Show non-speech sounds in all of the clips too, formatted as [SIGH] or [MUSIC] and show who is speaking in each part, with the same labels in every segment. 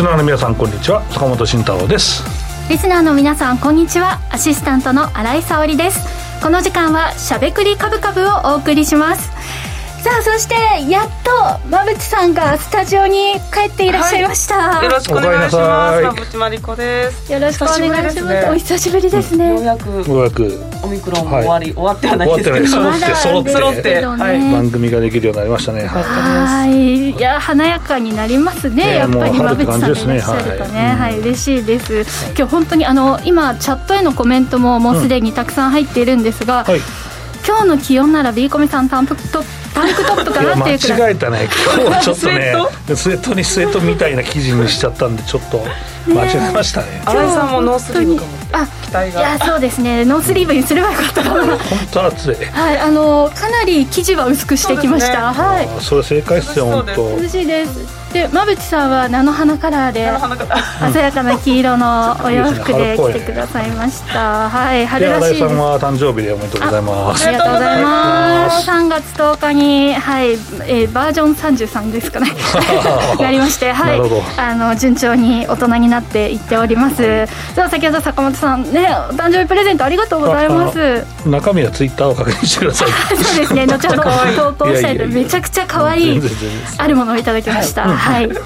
Speaker 1: リスナーの皆さんこんにちは。坂本慎太郎です。
Speaker 2: リスナーの皆さんこんにちは。アシスタントの新井沙織です。この時間はしゃべくりカブカブをお送りします。さあそしてやっと馬淵さんがスタジオに帰っていらっしゃいました、
Speaker 3: はい、よろしくお願いします。馬淵真理子です。
Speaker 2: よろしくお願いします、ね、お久しぶりですね、
Speaker 3: ようやくようやくオミクロンも終わり、はい、終わってはないですけど
Speaker 1: 揃って揃って。揃って、はい、番組ができるようになりましたね。
Speaker 2: はい。いや華やかになりますね、やっぱり馬淵さんがいらっしゃるとね。はい、嬉しいです。今日本当にあの今チャットへのコメントももうすでにたくさん入っているんですが、はい。今日の気温なら B コミさんタンクトタンクトップかなっていうくらい。
Speaker 1: 間違えたね。今日ちょっとねスウェットにスウェットみたいな生地にしちゃったんでちょっと間違えましたね。
Speaker 3: 新井さんもノースリーブかもあ期待が
Speaker 2: いやそうですね。ノースリーブにすればよかったかな。本
Speaker 1: 当暑い。
Speaker 2: はいあのかなり生地は薄くしてきました、ね、はい。
Speaker 1: それ正解っすよ本当。
Speaker 2: 涼しいですで馬淵さんは菜の花カラーで鮮やかな黄色のお洋服で来てくださいました。はい、
Speaker 1: 春らしいさんは誕生日でおめでとうございます。
Speaker 2: ありがとうございます。3月10日にはい、えー、バージョン33ですかね。[LAUGHS] やりまして、はい、あの順調に大人になっていっております。じゃあ先ほど坂本さんね、お誕生日プレゼントありがとうございます。
Speaker 1: 中身はツイッターを確認してください。[LAUGHS]
Speaker 2: そうですね。後ほど投稿したいとめちゃくちゃ可愛いあるものをいただきました。はい。[LAUGHS] とい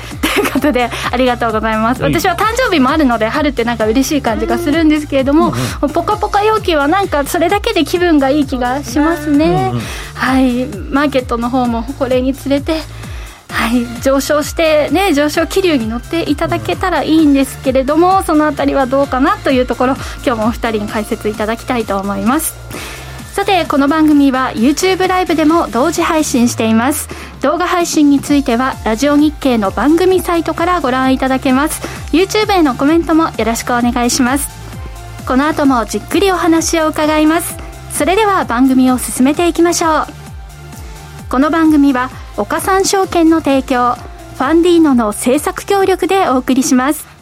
Speaker 2: うことでありがとうございます、私は誕生日もあるので春ってなんか嬉しい感じがするんですけれども、うん、ポカポカ陽気はなんかそれだけで気分がいい気がしますね、うん、はい。マーケットの方もこれにつれてはい、上昇してね上昇気流に乗っていただけたらいいんですけれどもそのあたりはどうかなというところ今日もお二人に解説いただきたいと思いますさてこの番組は YouTube ライブでも同時配信しています。動画配信についてはラジオ日経の番組サイトからご覧いただけます。YouTube へのコメントもよろしくお願いします。この後もじっくりお話を伺います。それでは番組を進めていきましょう。この番組は岡三証券の提供ファンディーノの制作協力でお送りします。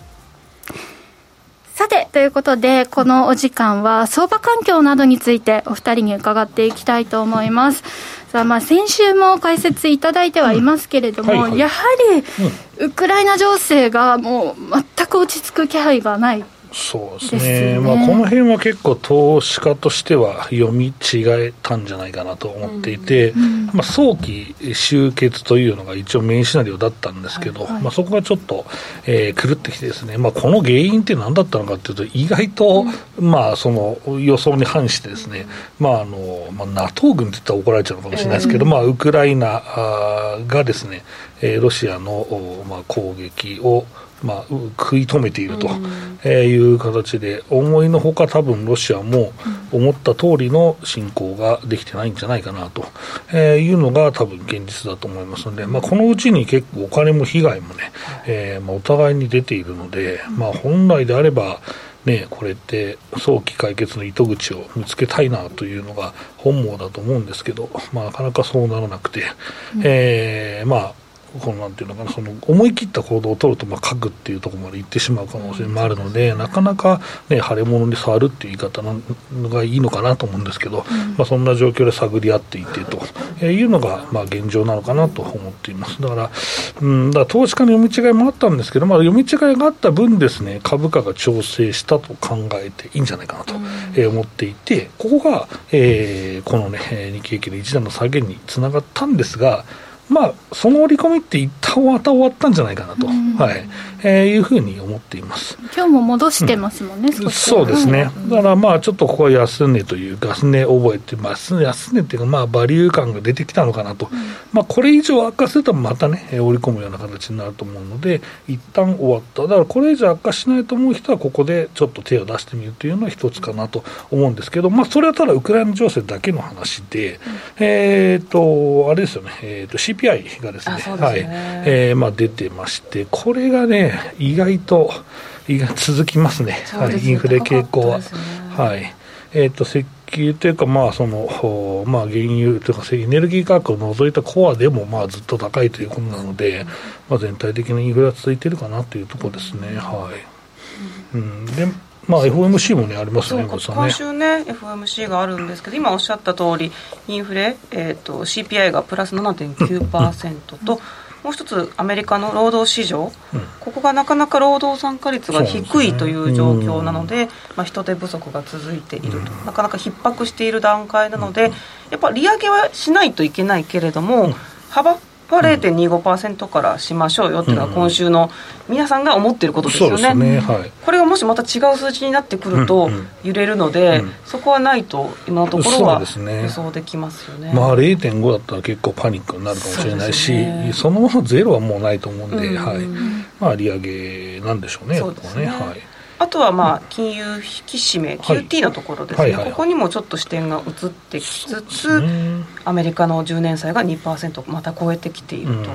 Speaker 2: さて、ということで、このお時間は相場環境などについてお二人に伺っていきたいと思います。さあ、まあ、先週も解説いただいてはいますけれども、うんはいはい、やはり、ウクライナ情勢がもう全く落ち着く気配がない
Speaker 1: そうですね、ね、まあ、この辺は結構、投資家としては読み違えたんじゃないかなと思っていて、うん、まあ、早期終結というのが一応、メインシナリオだったんですけど、はいはい、まあ、そこがちょっと、えー、狂ってきてですね、まあ、この原因って何だったのかというと、意外と、うん、まあ、その予想に反してですね、まああのまあ、NATO 軍って言ったら怒られちゃうのかもしれないですけど、うん、まあ、ウクライナがですね、えー、ロシアの、まあ、攻撃を、まあ、食い止めているという形で、思いのほか、多分ロシアも思った通りの侵攻ができてないんじゃないかなと。いうのが、多分現実だと思いますので、まあ、このうちに結構、お金も被害もね、えーまあ、お互いに出ているので、まあ、本来であれば、ね、これって早期解決の糸口を見つけたいなというのが本望だと思うんですけど、まあ、なかなかそうならなくて、うん、えー、まあ、このなんていうのかなその思い切った行動を取るとまあ書くっていうところまで行ってしまう可能性もあるので、なかなか、ね、腫れ物に触るっていう言い方のがいいのかなと思うんですけど、まあ、そんな状況で探り合っていてというのがまあ現状なのかなと思っています。だから,、うん、だから投資家の読み違いもあったんですけど、まあ、読み違いがあった分ですね株価が調整したと考えていいんじゃないかなと、え思っていてここが、えー、この、ね、日経平均の一段の下げにつながったんですがまあ、その織り込みって一旦また終わったんじゃないかなと、はい。えー、いうふうに思っています。
Speaker 2: 今日も戻してますもんね、
Speaker 1: うん、そうですね、だからまあ、ちょっとここは安値というか、安値覚えて、まあ、安値っていうか、まあ、バリュー感が出てきたのかなと、うん、まあ、これ以上悪化すると、またね、織り込むような形になると思うので、一旦終わった、だからこれ以上悪化しないと思う人は、ここでちょっと手を出してみるというのは一つかなと思うんですけど、まあ、それはただウクライナ情勢だけの話で、うん、えっ、と、あれですよね、えーと、CPI がですね、ね。はい。えーまあ、出てまして、これがね、意外と意外続きますね、すね。はい、インフレ傾向は。はい。えーと、石油というか、まあそのまあ、原油というか、エネルギー価格を除いたコアでもまあずっと高いということなので、まあ、全体的なインフレは続いているかなというところですね。はい、うん。でまあ、FOMC もね、ありますね、
Speaker 3: 今週ね、FOMC があるんですけど、今おっしゃった通り、インフレ、えーと、CPI がプラス7.9%と、もう一つアメリカの労働市場、うん、ここがなかなか労働参加率が低いという状況なので、まあ、人手不足が続いていると、なかなか逼迫している段階なので、やっぱ利上げはしないといけないけれども、幅は0.25%からしましょうよっていうのは今週の皆さんが思っていることですよね,、ねはい、これがもしまた違う数字になってくると揺れるので、うん。うん、そこはないと今のところは予想できますよね、ね、
Speaker 1: まあ、0.5だったら結構パニックになるかもしれないしそ,、のままゼロはもうないと思うんで、はい。まあ、利上げなんでしょうね、そうですね。はい
Speaker 3: あとはまあ金融引き締め、QT のところですね、ここにもちょっと視点が移ってきつつ、アメリカの10年債が2%また超えてきていると、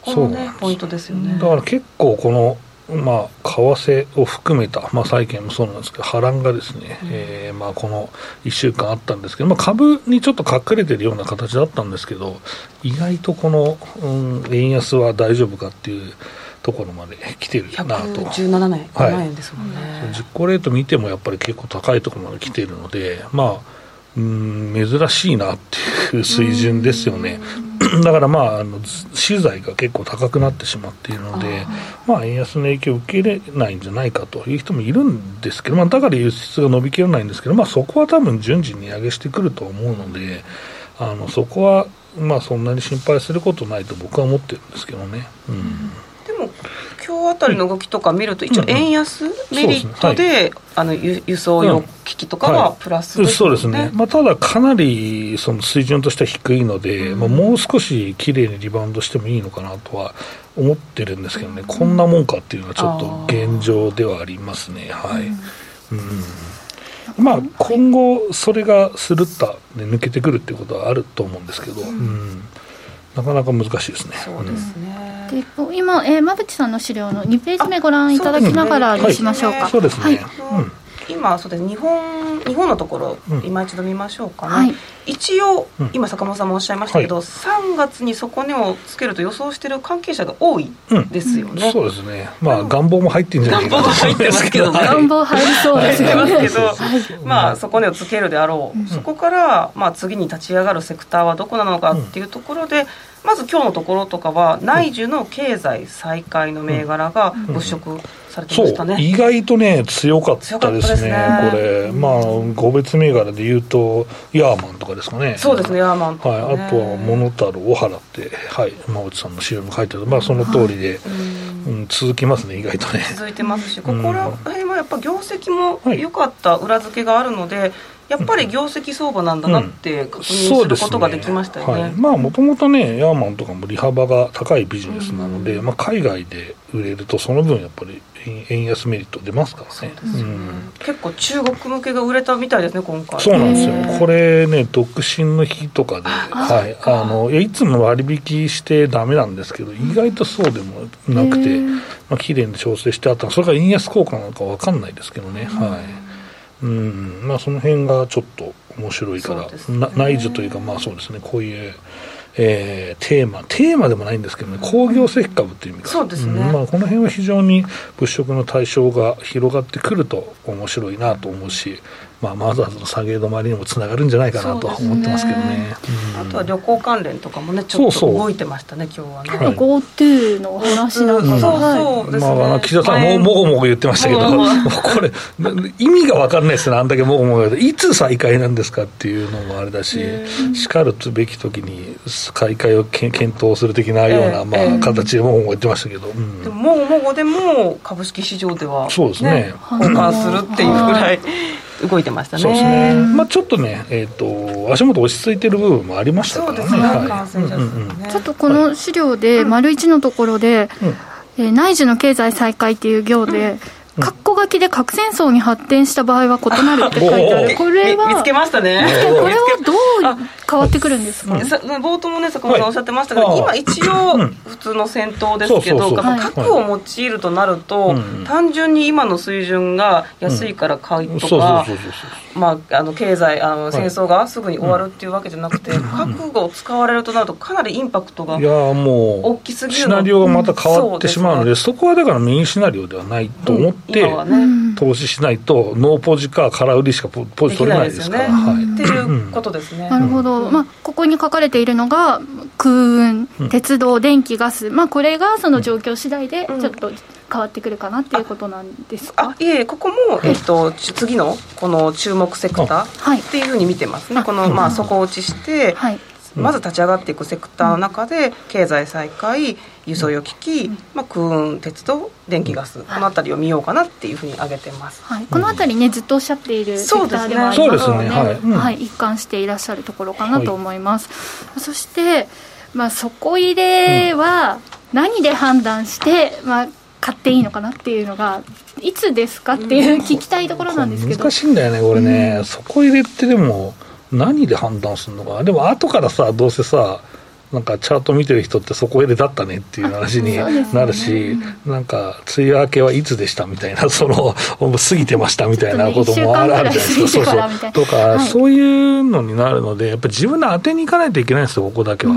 Speaker 3: ここもね、ポイントですよね。
Speaker 1: だから結構このまあ、為替を含めた、まあ、債券もそうなんですけど、波乱がですね、うん、えー、まあ、この1週間あったんですけど、まあ、株にちょっと隠れてるような形だったんですけど、意外とこの、うん、円安は大丈夫かっていうところまで来てるなと。
Speaker 3: 117年、はい、ですもんね、
Speaker 1: 実行レート見てもやっぱり結構高いところまで来てるのでまあうん珍しいなっていう水準ですよね。[CLEARS THROAT] だからまあ、あの資材が結構高くなってしまっているので、まあ、円安の影響を受け入れないんじゃないかという人もいるんですけど、まあ、だから輸出が伸びきらないんですけど、まあ、そこは多分順次値上げしてくると思うので、あのそこはまあそんなに心配することないと僕は思ってるんですけどね。うん
Speaker 3: 今日あたりの動きとか見ると、一応、円安メリットで、あの輸送用機器とかはプラス、
Speaker 1: ね。そうですね、まあ、ただ、かなりその水準としては低いので、うん、まあ、もう少し綺麗にリバウンドしてもいいのかなとは思ってるんですけどね、こんなもんかっていうのはちょっと現状ではありますね。はい、うん。まあ、今後、それがスルッと抜けてくるっていうことはあると思うんですけど、うん、なかなか難しいですね。
Speaker 3: そうですね、
Speaker 2: で今、えー、馬淵さんの資料の2ページ目ご覧いただきながらにしましょうか。
Speaker 1: そうですね、はい
Speaker 3: 今そうです。日本日本のところ、今一度見ましょうかね、はい、一応、今坂本さんもおっしゃいましたけど、はい、3月に底値をつけると予想している関係者が多いですよね、
Speaker 1: うん、そうですね。まあ願望も入ってんじゃないか
Speaker 3: 願望入ってますけど、[LAUGHS]
Speaker 2: 願望入りそうです
Speaker 3: けど、まあ底値をつけるであろう、うん、そこから、まあ、次に立ち上がるセクターはどこなのかっていうところで、まず今日のところとかは内需の経済再開の銘柄が物色されてましたね、
Speaker 1: 意外とね強かったですね、ね、これまあ個別銘柄でいうとヤーマンとかですかね。
Speaker 3: そうですねヤーマン
Speaker 1: とか、ね、はい、あとはモノタロウ小原ってはい馬内さんの資料も書いてある。まあその通りで、はい、うん、続きますね意外とね。
Speaker 3: 続いてますしここら辺はやっぱ業績も良かった裏付けがあるので、やっぱり業績相場なんだなって確認することができましたよね。うん、ね。はい、まあ
Speaker 1: もともとねヤーマンとかも利幅が高いビジネスなので、うん、まあ海外で売れるとその分やっぱり円安メリット出ますからね、うん、
Speaker 3: 結構中国向けが売れたみたいですね今回。
Speaker 1: そうなんですよ。これね独身の日とかではい。あのいつも割引してダメなんですけど意外とそうでもなくて、まあ綺麗に調整してあったそれが円安効果なのか分かんないですけどね、はいうん。まあ、その辺がちょっと面白いから、ね、内需というか、まあそうですね、こういう、えー、テーマ、テーマでもないんですけどね、工業石株という意味か。
Speaker 3: そうですね、
Speaker 1: うん、まあ、この辺は非常に物色の対象が広がってくると面白いなと思うし、まあ、マザーズの下げ止まりにもつながるんじゃないかなと思ってますけどね、
Speaker 3: うん、あとは旅行関連とかもねちょっと動いてましたね今日はね、はい、
Speaker 2: GoTo の話なんか？が、うん、
Speaker 3: そうそうですね、
Speaker 1: まあ、岸田さんももごもご言ってましたけど、[LAUGHS] これ意味が分かんないですねあんだけもごもごいつ再開なんですかっていうのもあれだししかるべき時に再開をけ検討する的なような、まあ、形でもごもご言ってましたけど、う
Speaker 3: ん、でももごもごでも株式市場では、
Speaker 1: そうですね。
Speaker 3: 交換するっていうぐらい動いてましたね。そうです
Speaker 1: ね。まあちょっとね、えっ、ー、と足元落ち着いてる部分もありましたからね。
Speaker 2: ちょっとこの資料で丸一のところで、うん、えー、内需の経済再開っていう行で。うん括弧書きで核戦争に発展した場合は異なるって書いてある、[LAUGHS] これは
Speaker 3: 見つけましたね、
Speaker 2: これはどう変わってくるんですか？
Speaker 3: 冒頭もね、坂本さんおっしゃってましたけど、今、一応、普通の戦闘ですけど、核を用いるとなると、単純に今の水準が安いから買いとか、まあ、あの経済あの、戦争がすぐに終わるっていうわけじゃなくて、核を使われるとなると、かなりインパクトが大きすぎる
Speaker 1: シナリオがまた変わってしまうので、そこはだからメインシナリオではないと思って。って投資しないと、ノーポジか空売りしかポジ取れないですから。
Speaker 3: っていうことですね。
Speaker 2: なるほど、まあ、ここに書かれているのが、空運、鉄道、電気、ガス、まあ、これがその状況次第でちょっと変わってくるかなっていうことなんですか、
Speaker 3: いえここも、えっと、次のこの注目セクターっていうふうに見てますね、この、まあ、底落ちして、はい、まず立ち上がっていくセクターの中で、経済再開輸送用機器、まあ、空運鉄道電気ガス、この辺りを見ようかなっていうふうに挙げてます、
Speaker 2: はい、この辺りねずっとおっしゃっているセクターでもありますので、ね。はい。はい、一貫していらっしゃるところかなと思います、そして、まあ、底入れは何で判断して、まあ、買っていいのかなっていうのがいつですかっていう聞きたいところなんですけど。
Speaker 1: 難しいんだよねこれね、うん、底入れってでも何で判断するのかな？でも後からさどうせさなんかチャート見てる人ってそこへでだったねっていう話になるし、ね、なんか梅雨明けはいつでしたみたいな、[LAUGHS] その過ぎてましたみたいなこともあるじゃないですか、そうそう。とか、はい、そういうのになるので、やっぱり自分で当てにいかないといけないんですよ、ここだけは。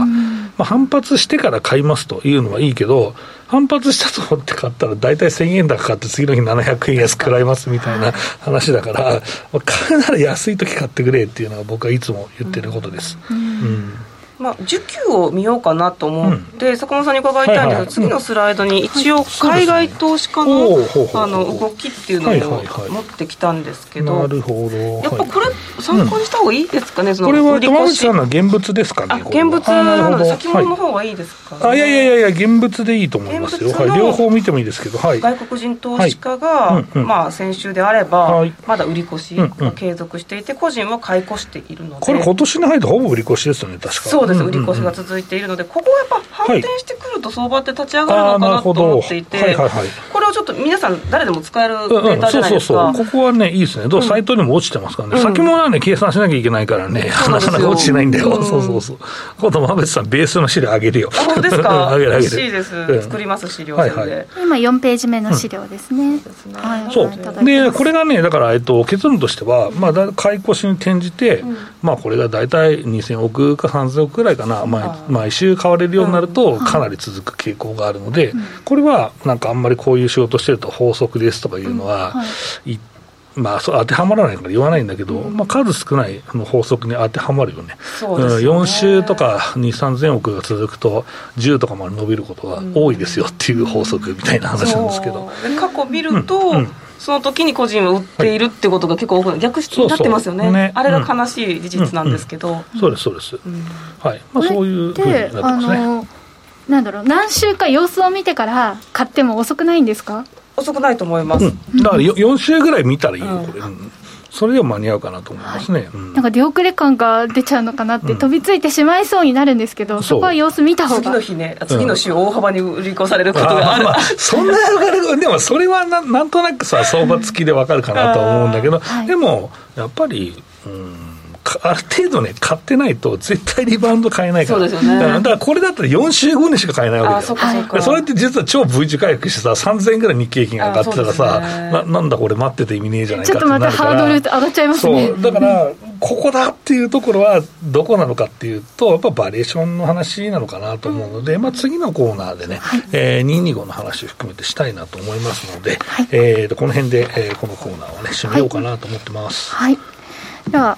Speaker 1: まあ、反発してから買いますというのはいいけど、反発したと思って買ったら、大体1000円高買って、次の日700円安くらいますみたいな話だから、買うなら安い時買ってくれっていうのが僕はいつも言ってることです。うん
Speaker 3: まあ、需給を見ようかなと思って、うん、坂本さんに伺いたいんですけど、はいはい、次のスライドに一応、海外投資家の,、あの動きっていうのを持ってきたんですけど、
Speaker 1: なるほど。
Speaker 3: やっぱこれ、参考にした方がいいですかね、うん、
Speaker 1: そのこれは山口さんの現物ですかね、
Speaker 3: 現物なので、先物の方がいいですか、
Speaker 1: ね、あいやいやいや、現物でいいと思いますよ、はい、両方見てもいいですけど、はい、
Speaker 3: 外国人投資家が、まあ、先週であれば、まだ売り越しが継続していて、個人は買い越しているので、
Speaker 1: これ、今年に入ってほぼ売り越しですよね、確か。
Speaker 3: そうです、売り越しが続続いているので、ここはやっぱ反転してくると相場って立ち上がるのかなと思っていて、はいはいはい、これをちょっと皆さん、誰でも使えるデータじゃないですか、
Speaker 1: うんうん、そうそうそう、ここはね、いいですね、どうサイトにも落ちてますからね、うん、先物はね、計算しなきゃいけないからね、なかなか落ちてないんだよ、うん、そうそうそう、今度、馬渕さん、ベースの資料あげるよ、
Speaker 3: あ本当ですか、[LAUGHS] あげるあげる。嬉しいです、作ります、資料、はいはい、
Speaker 2: 今、4ページ目の資料ですね。
Speaker 1: はい、そう。でこれがね、だから、えっと、結論としては、まあ、買い越しに転じて、まあ、これが大体2000億か3000億くらいかな、毎毎週買われるようになると、かなり続く傾向があるので、これはなんかあんまりこういう仕事してると法則ですとかいうのは、まあ、そう当てはまらないから言わないんだけど、まあ、数少ない法則に当てはまるよね、
Speaker 3: そね。4
Speaker 1: 週とか2、3000億が続くと、10とかまで伸びることが多いですよっていう法則みたいな話なんですけど。
Speaker 3: 過去見ると、うんうんその時に個人を売っているってことが結構多く逆になってますよね、ね、あれが悲しい事実なんですけど、うん
Speaker 1: うん、そうですそうです、はい。まあ、そういうふうになってますね。
Speaker 2: なんだろう。何週か様子を見てから買っても遅くないんですか？
Speaker 3: 遅くないと思います、
Speaker 1: だから4週ぐらい見たらいいよこれ、それでも間に合うかなと思いますね、はい。
Speaker 2: うん、なんか出遅れ感が出ちゃうのかなって、飛びついてしまいそうになるんですけど、そこは様子見た方が。
Speaker 3: 次の日ね、次の週、大幅に売り越されることがある、
Speaker 1: まあ、そんなでもそれはななんとなくさ、相場付きで分かるかなと思うんだけど、はい、でもやっぱり、うん [LAUGHS] ある程度ね、買ってないと、絶対リバウンド買えないから、
Speaker 3: そうですよね、
Speaker 1: だからこれだったら4週後にしか買えないわけだよ、それって実は超 V 字回復してさ、3000円ぐらい日経平均が上がってたらさ、ななんだこれ、待ってて意味ねえじゃないか
Speaker 2: ちょっと待って、ハードル上がっちゃいますね。
Speaker 1: だからここだっていうところはどこなのかっていうと、やっぱバリエーションの話なのかなと思うので、うん、まあ、次のコーナーでね、はい。えー、225の話を含めてしたいなと思いますので、はい、えー、とこの辺で、えー、このコーナーをね、締めようかなと思ってます。
Speaker 2: はい、はい、では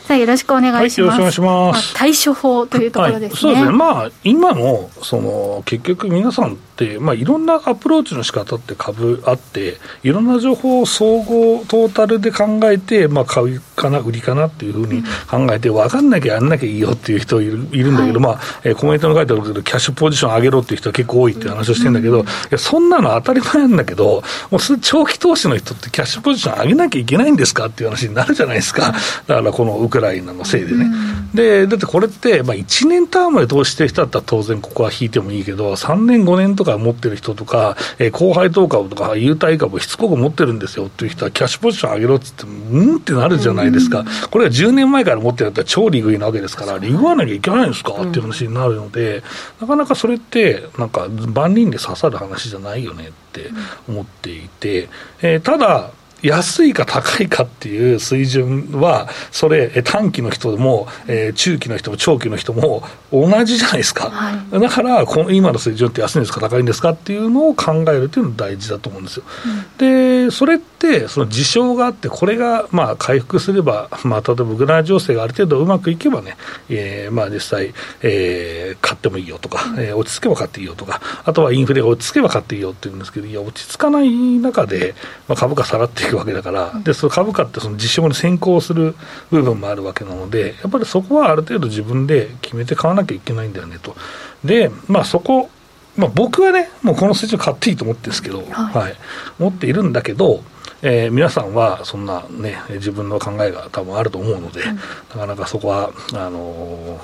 Speaker 2: さあよろしくお願いします。はい、よろしくお願いします。まあ、対処法というところですね。はい、そうですね。
Speaker 1: まあ今のその結局皆さんってまあいろんなアプローチの仕方って株あっていろんな情報を総合トータルで考えてまあ買うかな売りかなっていうふうに考えて分かんなきゃやんなきゃいいよっていう人いるいるんだけど、はい、まあ、えー、コメントの書いてあるけどキャッシュポジション上げろっていう人は結構多いっていう話をしてるんだけど、うん、いやそんなの当たり前なんだけどもう長期投資の人ってキャッシュポジション上げなきゃいけないんですかっていう話になるじゃないですか。だからこのウクライナのせいでね。で、だってこれって、まあ、1年タームで投資してる人だったら当然ここは引いてもいいけど、3年、5年とか株持ってる人とか、えー、後輩投株とか、優待株をしつこく持ってるんですよっていう人は、キャッシュポジション上げろっつって、うんってなるじゃないですか、これは10年前から持ってるったら超利食いなわけですから、利食わなきゃいけないんですかっていう話になるので、なかなかそれって、なんか万人で刺さる話じゃないよねって思っていて、えー、ただ、安いか高いかっていう水準は、それ、短期の人も、えー、中期の人も長期の人も同じじゃないですか、はい、だからこの今の水準って安いんですか、高いんですかっていうのを考えるというのが大事だと思うんですよ。うん、で、それって、その事象があって、これがまあ回復すれば、まあ、例えばウクライナ情勢がある程度うまくいけばね、えー、まあ実際、えー、買ってもいいよとか、えー、落ち着けば買っていいよとか、あとはインフレが落ち着けば買っていいよって言うんですけど、いや、落ち着かない中で、まあ、株価下がっていくわけだから、でその株価ってその実証に先行する部分もあるわけなので、やっぱりそこはある程度自分で決めて買わなきゃいけないんだよねと。で、まあ、そこまあ、僕はね、もうこの数字を買っていいと思ってるんですけど、はい、はい、思っているんだけど、えー、皆さんはそんなね、自分の考えが多分あると思うので、うん、なかなかそこはあの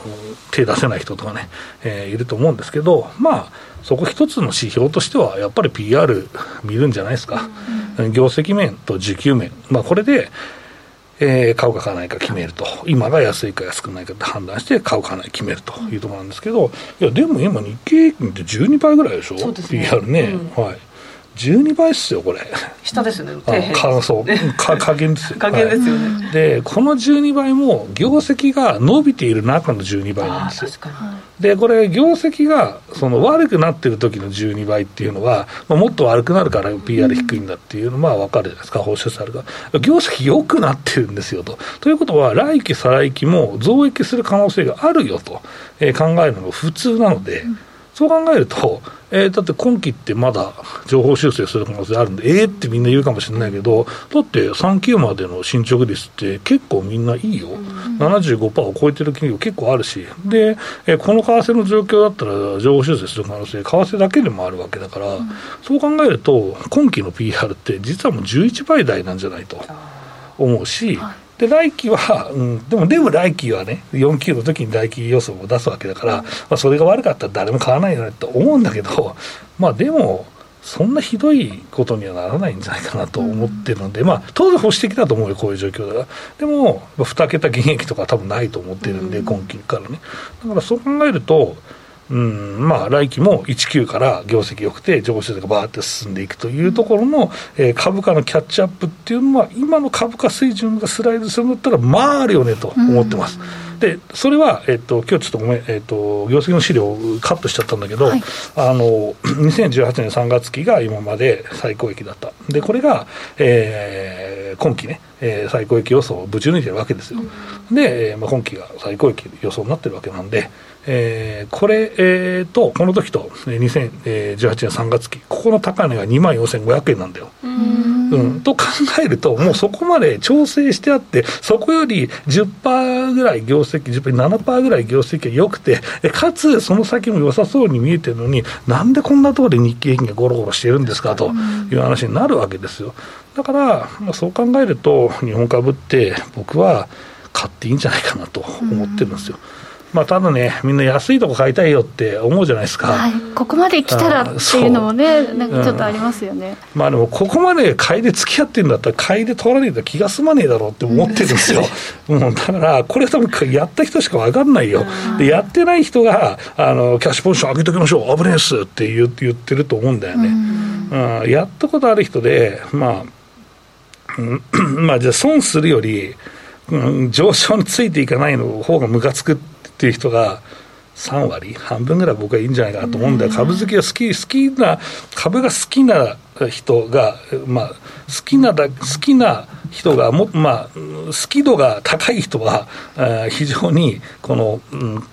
Speaker 1: 手出せない人とかね、えー、いると思うんですけど、まあ、そこ一つの指標としては、やっぱり PR 見るんじゃないですか、うん、業績面と需給面、まあ、これで、えー、買うか買わないか決めると、今が安いか安くないかって判断して、買うか買わない決めるというところなんですけど、いや、でも今、日経平均って12倍ぐらいでしょ、ね、PR ね、うん、はい。12倍っすよこれ。
Speaker 3: 下ですよね
Speaker 1: かそう。[LAUGHS] か加減ですよ
Speaker 3: 加減ですよね、は
Speaker 1: い、でこの12倍も業績が伸びている中の12倍なんですよ。でこれ業績がその悪くなってる時の12倍っていうのは、まあ、もっと悪くなるから PR 低いんだっていうのは分かるじゃないですか報酬されるから業績良くなってるんですよと。ということは来期再来期も増益する可能性があるよと、えー、考えるのが普通なので、うんそう考えると、えー、だって今期ってまだ情報修正する可能性あるんで、えーってみんな言うかもしれないけど、だって3級までの進捗率って結構みんないいよ、うん、75%を超えてる企業結構あるし、で、えー、この為替の状況だったら情報修正する可能性、為替だけでもあるわけだから、うん、そう考えると、今期の PR って実はもう11倍台なんじゃないと思うし、はいで、来期は、うん、でも、でも来期はね、4級の時に来期予想を出すわけだから、まあ、それが悪かったら誰も買わないよねと思うんだけど、まあ、でも、そんなひどいことにはならないんじゃないかなと思ってるので、まあ、当然保守的だと思うよ、こういう状況だから。でも、2桁減益とか多分ないと思ってるんで、今期からね。だからそう考えると、うん。まあ、来期も1級から業績良くて、上昇がばーって進んでいくというところの、えー、株価のキャッチアップっていうのは、今の株価水準がスライドするんだったら、まああるよねと思ってます。でそれは、えっと今日ちょっとごめん、えっと、業績の資料をカットしちゃったんだけど、はい、あの2018年3月期が今まで最高益だった、でこれが、えー、今期ね、えー、最高益予想をぶち抜いてるわけですよ、で、えーまあ、今期が最高益予想になってるわけなんで、えー、これ、えー、と、この時と、2018年3月期、ここの高値が2万4500円なんだよ。うんうん、と考えると、もうそこまで調整してあって、そこより10%ぐらい業績、10%、7%ぐらい業績が良くて、かつその先も良さそうに見えてるのに、なんでこんなところで日経平均がゴロゴロしてるんですかという話になるわけですよ。だから、まあ、そう考えると、日本株って、僕は買っていいんじゃないかなと思ってるんですよ。うんまあ、ただね、みんな安いとこ買いたいよって思うじゃないですか、
Speaker 2: はい、ここまで来たらっていうのもね、なんかちょっとありますよね、
Speaker 1: うん、まあでも、ここまで買いで付き合ってるんだったら、買いで取られたら気が済まねえだろうって思ってるんですよ、うん、[LAUGHS] だから、これ多分やった人しか分かんないよ、でやってない人があの、キャッシュポジション上げておきましょう、危ねえっすって言言ってると思うんだよね、うん、うん、やったことある人で、まあ、[CLEARS THROAT] まあ、じゃあ、損するより、うん、上昇についていかないの方がムカつくって。っていう人が3割、半分ぐらい僕はいいんじゃないかなと思うんだよ、株好きが好き、好きな、株が好きな人が、まあ、好きなだ、好きな人がも、まあ、好き度が高い人は、非常にこの、うん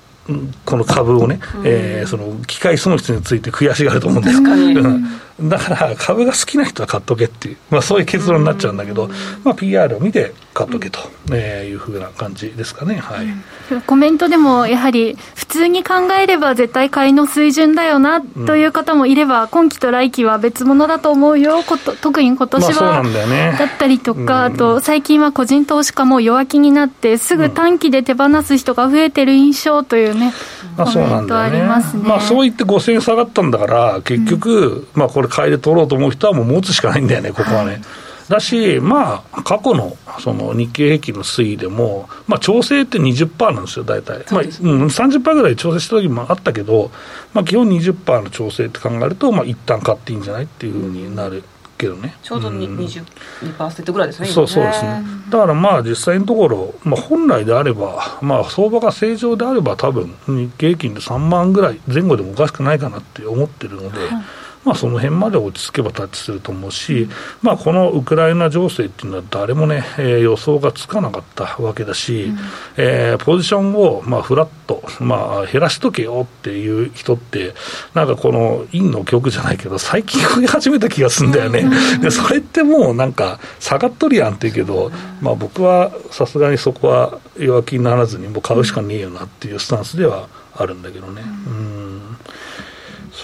Speaker 1: この株をね、うん、えー、その機械損失について悔しがると思うんです。うん、だから株が好きな人は買っとけっていう、まあ、そういう結論になっちゃうんだけど、うん、まあ、PR を見て買っとけと、えいうふうな感じですかね、はい、
Speaker 2: コメントでもやはり、普通に考えれば絶対買いの水準だよなという方もいれば、今期と来期は別物だと思うよ、こと特に今年は、だね、だったりとか、あと最近は個人投資家も弱気になって、すぐ短期で手放す人が増えてる印象というね、
Speaker 1: まあ、そうなんだよね、まね、まあ、そう言って5000円下がったんだから、結局、うん、まあ、これ、買いで取ろうと思う人はもう持つしかないんだよね、ここはね。はいだし、まあ、過去のその日経平均の推移でも、まあ、調整って20%なんですよ、大体。まあうん、30%ぐらい調整した時もあったけど、まあ、基本20%の調整って考えると、まあ一旦買っていいんじゃないっていうふうになる。けどね、
Speaker 3: ちょうど22%ぐらいですね、
Speaker 1: そうそうですね、だからまあ実際のところ、まあ、本来であれば、まあ、相場が正常であれば、多分日経平均で3万ぐらい前後でもおかしくないかなって思ってるので。はいまあ、その辺まで落ち着けばタッチすると思うし、まあ、このウクライナ情勢っていうのは、誰もね、えー、予想がつかなかったわけだし、うん、えー、ポジションを、まあ、フラット、まあ、減らしとけよっていう人って、なんかこの陰の曲じゃないけど、最近増え始めた気がするんだよね、でそれってもうなんか、下がっとるやんって言うけど、まあ、僕はさすがにそこは弱気にならずに、もう買うしかねえよなっていうスタンスではあるんだけどね。うん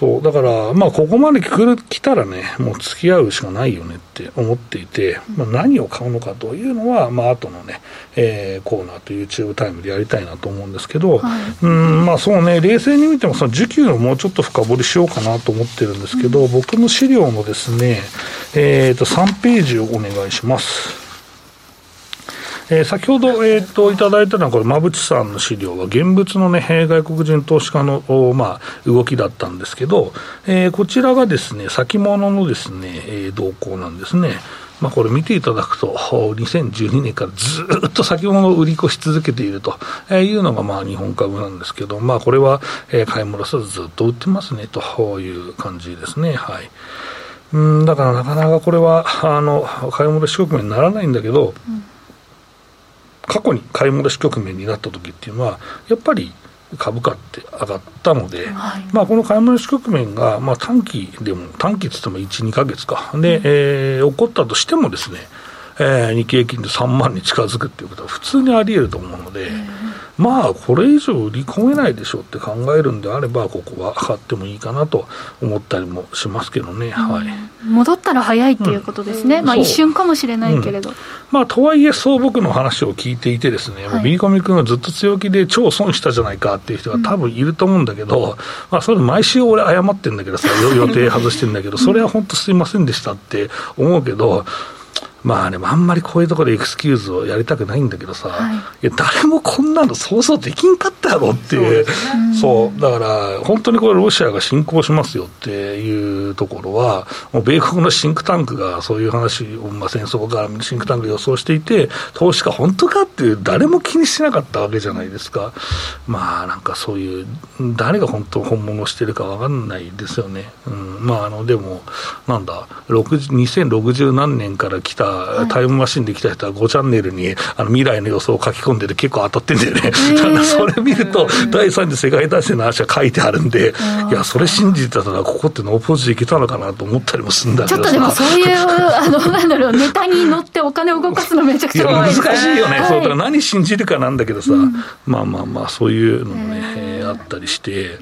Speaker 1: そう、だから、まあ、ここまで来たらね、もう付き合うしかないよねって思っていて、まあ、何を買うのかというのは、まあ後のね、えー、コーナーと YouTube タイムでやりたいなと思うんですけど、はい、うん、まあそうね、冷静に見ても、その需給をもうちょっと深掘りしようかなと思ってるんですけど、うん、僕の資料のですね、えっ、ー、と、3ページをお願いします。えー、先ほど、えーと、いただいたのは、これ、馬淵さんの資料は、現物の、ね、外国人投資家の、まあ、動きだったんですけど、えー、こちらがですね、先物のですね、えー、動向なんですね。まあ、これ見ていただくと、2012年からずっと先物を売り越し続けているというのがまあ日本株なんですけど、まあ、これは買い戻さずずっと売ってますねという感じですね。はい。うんだからなかなかこれはあの買い戻し局面にならないんだけど、うん過去に買い戻し局面になった時っていうのは、やっぱり株価って上がったので、はい、まあ、この買い戻し局面が、まあ、短期でも、短期って言っても1、2か月か、で、うん、えー、起こったとしてもですね、えー、日経平均で3万に近づくっていうことは普通にあり得ると思うので、まあ、これ以上売り込めないでしょうって考えるんであれば、ここは買ってもいいかなと思ったりもしますけどね、はい、
Speaker 2: 戻ったら早いっていうことですね、うん、まあ、一瞬かもしれないけれど。うん、
Speaker 1: まあ、とはいえ、相僕の話を聞いていて、ですね、はい、ビーコミ君がずっと強気で超損したじゃないかっていう人が多分いると思うんだけど、うん、まあ、それ毎週俺、謝ってんだけどさ、予定外してんだけど、それは本当すいませんでしたって思うけど、まあね、あんまりこういうところでエクスキューズをやりたくないんだけどさ、はい、いや誰もこんなの想像できんかったやろっていう、そう、ね、だから本当にこれ、ロシアが侵攻しますよっていうところは、もう米国のシンクタンクがそういう話を、まあ、戦争からシンクタンク予想していて、投資家本当かっていう、誰も気にしてなかったわけじゃないですか、まあなんかそういう、誰が本当、本物をしてるか分かんないですよね。うん、まああのでも、なんだ、2060何年から来たタイムマシンで来た人は5チャンネルにあの未来の予想を書き込んでて結構当たってんだよね。[LAUGHS] それ見ると、第3次世界大戦の話は書いてあるんで、いや、それ信じてたら、ここってノーポジでいけたのかなと思ったりもするんだけど
Speaker 2: ちょっとでもそういう、あの、なんだろう、ネタに乗ってお金を動かすのめちゃくちゃ怖い、
Speaker 1: ね、難しいよね。はい、そう、だから何信じるかなんだけどさ、うん、まあまあまあ、そういうのもね、ったりして。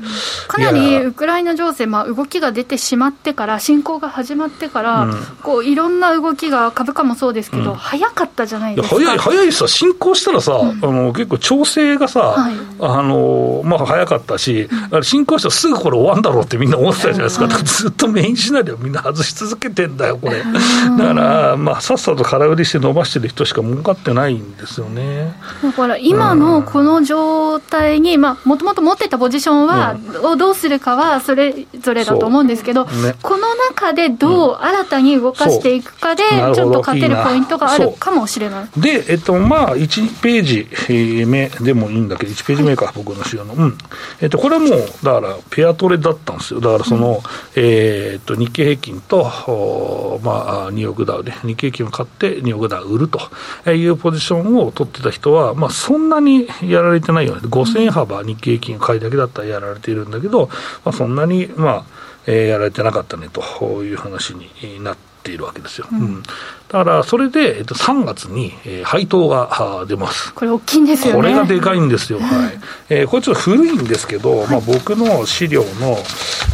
Speaker 2: かなりウクライナ情勢、まあ、動きが出てしまってから、侵攻が始まってから、うん、こう、いろんな動きが株価もそうですけど、うん、早かったじゃないですか。
Speaker 1: 早い、早いさ、進行したらさ、うん、あの結構調整がさ、はい、あのまあ、早かったし、うん、進行したらすぐこれ終わんだろうってみんな思ってたじゃないですか、ずっとメインシナリオみんな外し続けてんだよ、これ。だから、まあ、さっさと空売りして伸ばしてる人しか儲かってないんですよね。
Speaker 2: だから今のこの状態に、まあ、もともと持ってたポジションは、をどうするかはそれぞれだと思うんですけど、ね、この中でどう新たに動かしていくかで、ちょっと勝てるポイントがあるかもしれない。
Speaker 1: で、えっと、まあ、1ページ目でもいいんだけど、1ページ目か、はい、僕の資料の。うん。えっと、これはもう、だから、ペアトレだったんですよ。だから、その、うん、えー、っと、日経平均と、まあ、ニューヨークダウで、日経平均を買って、ニューヨークダウ売るというポジションを取ってた人は、まあ、そんなにやられてないよね。5000円幅、日経平均回だけだったらやられているんだけど、まあ、そんなに、まあ、えー、やられてなかったねという話になって、っているわけですよ。うん、だからそれで、えっと、3月に、えー、配当が出ます。
Speaker 2: これ大きいんですよね。
Speaker 1: これがでかいんですよ。はい。えー、これちょっと古いんですけど、はい、まあ僕の資料の、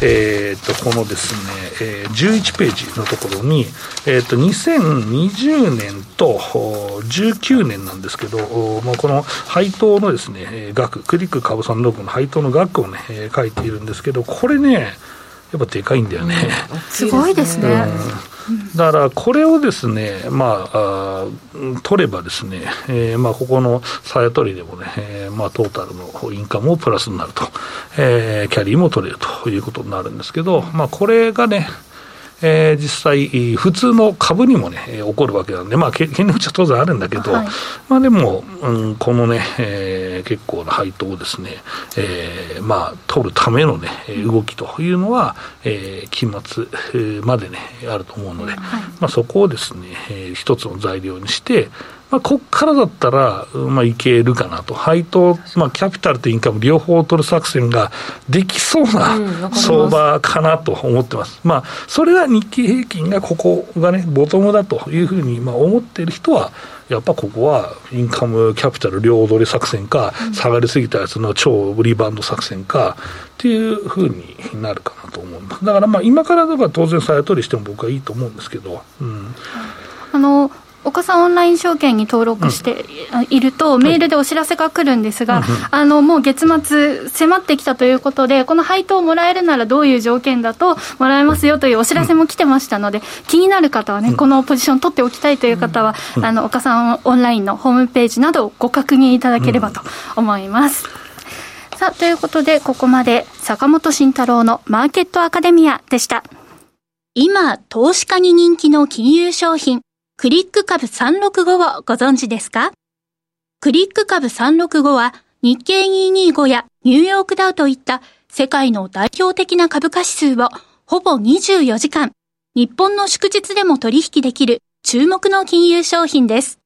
Speaker 1: えー、っと、このですね、えー、11ページのところに、えー、っと、2020年と19年なんですけど、まあこの配当のですね、額、クリック株三六の配当の額をね、書いているんですけど、これね、やっぱでかいんだよね。
Speaker 2: すごいですね。
Speaker 1: だからこれをですね、まあ、あ取ればですね、えー、まあここのさや取りでもね、えー、まあトータルのインカムもプラスになると、えー、キャリーも取れるということになるんですけど、まあこれがね、えー、実際、普通の株にもね、起こるわけなんで、まあ、権利落ちは当然あるんだけど、はい、まあでも、うん、このね、えー、結構な配当をですね、えー、まあ、取るためのね、動きというのは、えー、期末までね、あると思うので、はい、まあ、そこをですね、えー、一つの材料にして、まあ、ここからだったら、まあ、いけるかなと、配当、まあ、キャピタルとインカム両方取る作戦ができそうな相場かなと思ってます。まあ、それは日経平均がここがね、ボトムだというふうにまあ思っている人は、やっぱここはインカムキャピタル両取り作戦か、下がりすぎたやつの超リバウンド作戦かっていうふうになるかなと思います。だからまあ今からとか当然再取りしても僕はいいと思うんですけど。うん、
Speaker 2: あの岡さんオンライン証券に登録していると、うん、メールでお知らせが来るんですが、はい、あのもう月末迫ってきたということで、この配当をもらえるならどういう条件だともらえますよというお知らせも来てましたので、気になる方はね、このポジション取っておきたいという方は、あの岡さんオンラインのホームページなどをご確認いただければと思います。さあ、ということで、ここまで坂本慎太郎のマーケットアカデミアでした。今、投資家に人気の金融商品、クリック株365をご存知ですか？クリック株365は日経225やニューヨークダウといった世界の代表的な株価指数をほぼ24時間、日本の祝日でも取引できる注目の金融商品です。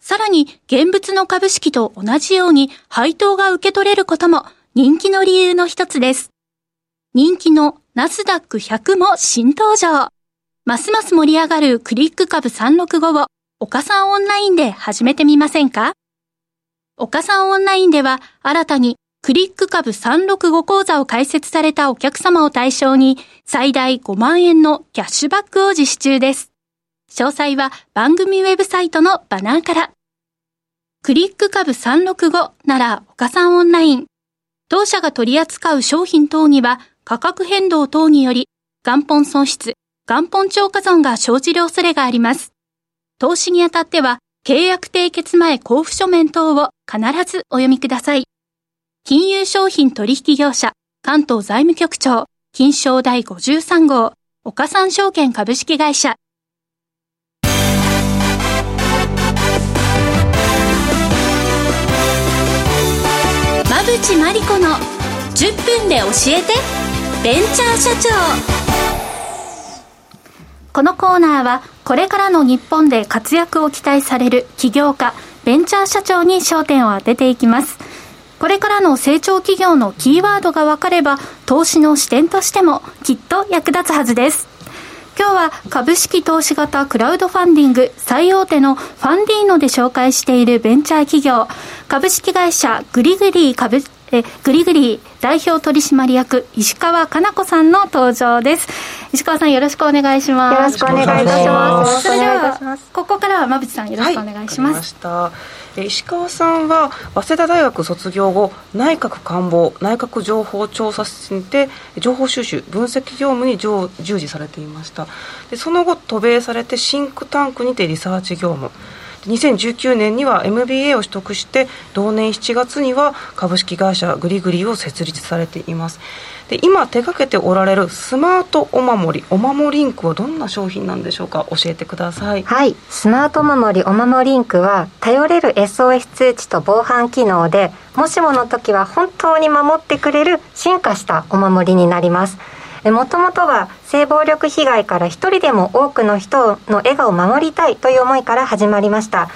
Speaker 2: さらに現物の株式と同じように配当が受け取れることも人気の理由の一つです。人気のナスダック100も新登場。ますます盛り上がるクリック株365を岡さんオンラインで始めてみませんか？岡さんオンラインでは新たにクリック株365講座を開設されたお客様を対象に最大5万円のキャッシュバックを実施中です。詳細は番組ウェブサイトのバナーから。クリック株365なら岡さんオンライン。当社が取り扱う商品等には価格変動等により元本損失、元本超過損が生じる恐れがあります。投資にあたっては、契約締結前交付書面等を必ずお読みください。金融商品取引業者、関東財務局長、金賞第53号、岡三証券株式会社。馬淵真理子の10分で教えて、ベンチャー社長。このコーナーはこれからの日本で活躍を期待される起業家、ベンチャー社長に焦点を当てていきます。これからの成長企業のキーワードが分かれば、投資の視点としてもきっと役立つはずです。今日は株式投資型クラウドファンディング最大手のファンディーノで紹介しているベンチャー企業、株式会社グリグリー株えグリグリ代表取締役石川かな子さんの登場です。石川さんよろしくお願いします。
Speaker 4: よろしくお願いいたします。
Speaker 2: それではここからは馬渕さんよろしくお願いします、
Speaker 3: はい、石川さんは早稲田大学卒業後内閣官房内閣情報調査室で情報収集分析業務に従事されていました。でその後渡米されてシンクタンクにてリサーチ業務2019年には MBA を取得して同年7月には株式会社グリグリを設立されています。で今手掛けておられるスマートお守りお守りリンクはどんな商品なんでしょうか？教えてください。
Speaker 4: はい。スマートお守りお守りリンクは頼れる SOS 通知と防犯機能でもしもの時は本当に守ってくれる進化したお守りになります。もともとは性暴力被害から一人でも多くの人の笑顔を守りたいという思いから始まりました。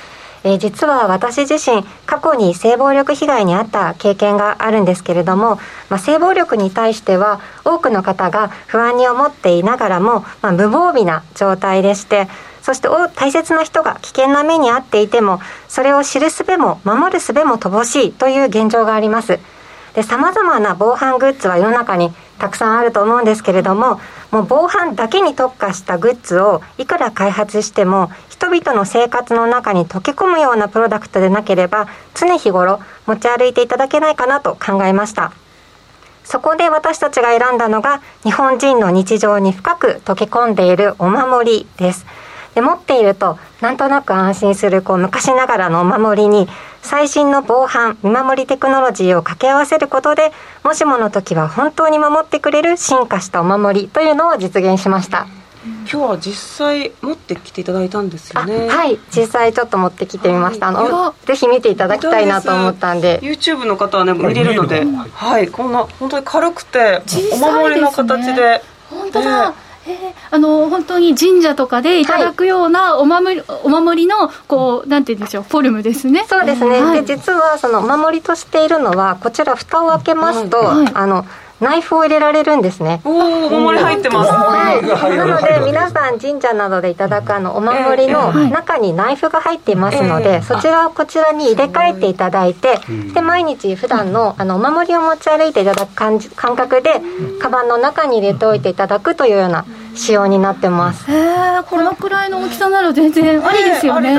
Speaker 4: え、実は私自身過去に性暴力被害に遭った経験があるんですけれども、まあ、性暴力に対しては多くの方が不安に思っていながらも、まあ、無防備な状態でしてそして大切な人が危険な目に遭っていてもそれを知る術も守る術も乏しいという現状があります。で様々な防犯グッズは世の中にたくさんあると思うんですけれどももう防犯だけに特化したグッズをいくら開発しても人々の生活の中に溶け込むようなプロダクトでなければ常日頃持ち歩いていただけないかなと考えました。そこで私たちが選んだのが日本人の日常に深く溶け込んでいるお守りです。で持っているとなんとなく安心するこう昔ながらのお守りに最新の防犯見守りテクノロジーを掛け合わせることでもしもの時は本当に守ってくれる進化したお守りというのを実現しました。
Speaker 3: 今日は実際持ってきていただいたんですよね。
Speaker 4: はい。実際ちょっと持ってきてみました、はい、あのぜひ見ていただきたいなと思ったんで。
Speaker 3: YouTube の方はね見れるのではい。こんな本当に軽くてお守りの形で。
Speaker 2: 本当だ、えー、あの本当に神社とかでいただくようなお守りはい、お守りのこうなんて言うんでしょうフォルムですね。
Speaker 4: そうですね、はい、で実はそのお守りとしているのはこちら蓋を開けますと、はい、あのナイフを入れられるんですね。
Speaker 3: おおお守り入ってます、は
Speaker 4: い、なので皆さん神社などでいただくあのお守りの中にナイフが入っていますので、そちらをこちらに入れ替えていただいてで毎日普段のあのお守りを持ち歩いていただく感じ感覚でカバンの中に入れておいていただくというような仕様になってます。
Speaker 2: へえこのくらいの大きさなら全然ありですよね、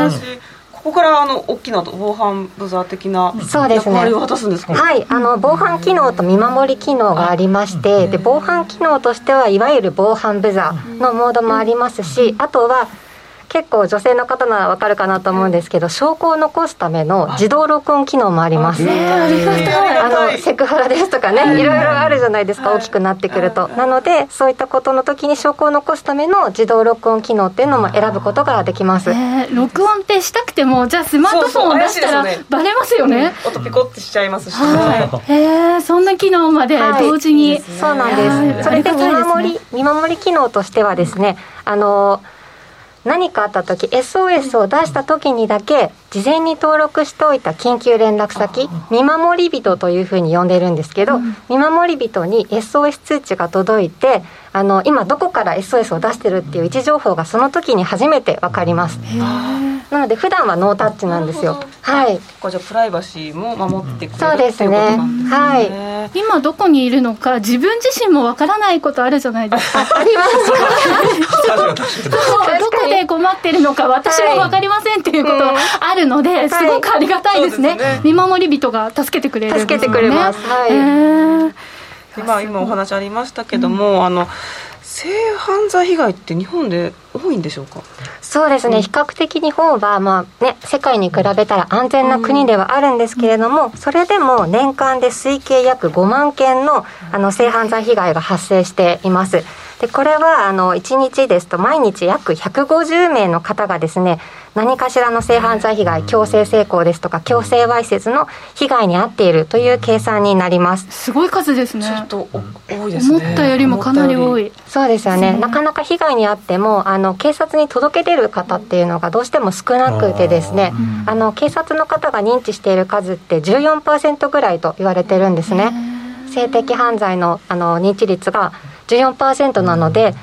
Speaker 3: ここからあの大きな防犯ブザー的な役割を果たすんですか、
Speaker 4: ね、はい。あの防犯機能と見守り機能がありましてで防犯機能としてはいわゆる防犯ブザーのモードもありますしあとは結構女性の方ならわかるかなと思うんですけど証拠を残すための自動録音機能もあります、ありがたい。あのセクハラですとかねいろいろあるじゃないですか大きくなってくると。なのでそういったことの時に証拠を残すための自動録音機能っていうのも選ぶことができます、
Speaker 2: えー、録音ってしたくてもじゃあスマートフォンを出したらバレますよね。
Speaker 3: 音ピコってしちゃいますし、
Speaker 2: はい、へえそんな機能まで同時に、はい、
Speaker 4: そうなんです。それで見守り見守り機能としてはですねあの何かあった時 SOS を出した時にだけ事前に登録しておいた緊急連絡先見守り人というふうに呼んでるんですけど、うん、見守り人に SOS 通知が届いてあの今どこから SOS を出してるっていう位置情報がその時に初めて分かります。なので普段はノータッチなんですよ。はい。
Speaker 3: じゃプライバシーも守ってくれる
Speaker 4: そうですね。は
Speaker 2: い。今どこにいるのか自分自身も分からないことあるじゃないですか。
Speaker 4: あります。ど
Speaker 2: こで困ってるのか私も分かりませんっていうことあるので、すごくありがたいですね。はい。すね、見守り人が助けてくれる、
Speaker 4: ね、助けてくれます。はい、え
Speaker 3: ー今今お話ありましたけども、うん、あの性犯罪被害って日本で多いんでしょうか？
Speaker 4: そうですね、うん、比較的日本は、まあね、世界に比べたら安全な国ではあるんですけれども、うん、それでも年間で推計約5万件のあの性犯罪被害が発生しています。でこれはあの1日ですと毎日約150名の方がですね何かしらの性犯罪被害強制性交ですとか強制わいせつの被害に遭っているという計算になります。
Speaker 2: すごい数ですね。
Speaker 3: ちょっと多いです
Speaker 2: ね。思ったよりもかなり多い。
Speaker 4: そうですよね。なかなか被害に遭ってもあの警察に届け出る方っていうのがどうしても少なくてですねあの警察の方が認知している数って14%ぐらいと言われてるんですね。性的犯罪のあの認知率が14%なので、